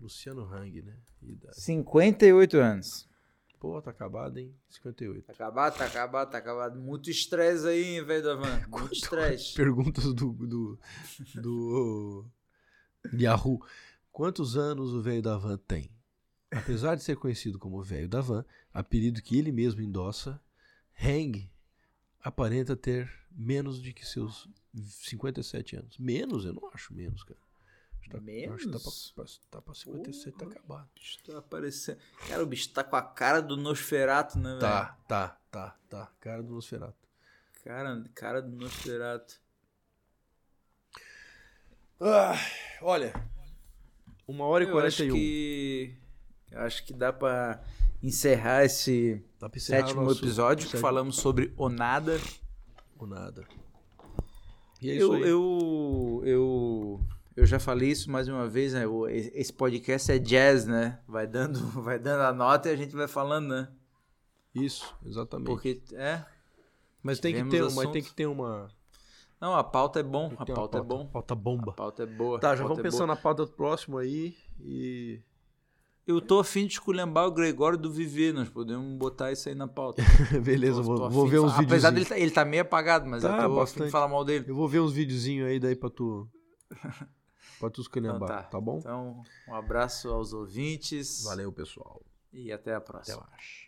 Luciano Hang, né? Idade. 58 anos. Pô, tá acabado, hein? 58. Tá acabado, tá acabado, tá acabado. Muito estresse aí, hein, velho da van. Muito estresse. Perguntas do, do, do Yahoo. Quantos anos o velho da van tem? Apesar de ser conhecido como velho da van, apelido que ele mesmo endossa, Hang aparenta ter menos de que seus 57 anos. Menos? Eu não acho menos, cara. Tá- Acho que tá Menos? pra, pra, tá pra 57, tá acabado. Bicho tá aparecendo. Cara, o bicho tá com a cara do Nosferato, né, velho? Tá, tá, tá, tá. Cara do Nosferatu. Cara, cara do Nosferato. Ah, olha, uma hora e Eu acho 41. que. Acho que dá pra encerrar esse pra encerrar sétimo nosso- episódio que falamos sobre o nada. E é isso Eu, aí. eu, eu, eu já falei isso mais uma vez, né? Esse podcast é jazz, né? Vai dando, vai dando a nota e a gente vai falando, né? Isso, exatamente. Porque, é. mas tem que ter, mas assuntos. tem que ter uma, Não, a pauta é bom. A uma pauta é bom. Pauta A bomba. pauta é boa. Tá, a já pauta vamos é pensando boa. na pauta do próximo aí e Eu tô afim de esculhambar o Gregório do Viver. Nós podemos botar isso aí na pauta. beleza, vou, vou afim ver uns vídeos. Apesar dele tá, ele tá meio apagado, mas Tá, eu tô afim bastante. de falar mal dele. Eu vou ver uns videozinhos aí daí pra tu pra tu Então esculhambar, tá. tá bom? Então, um abraço aos ouvintes. Valeu, pessoal. E até a Até próxima. mais.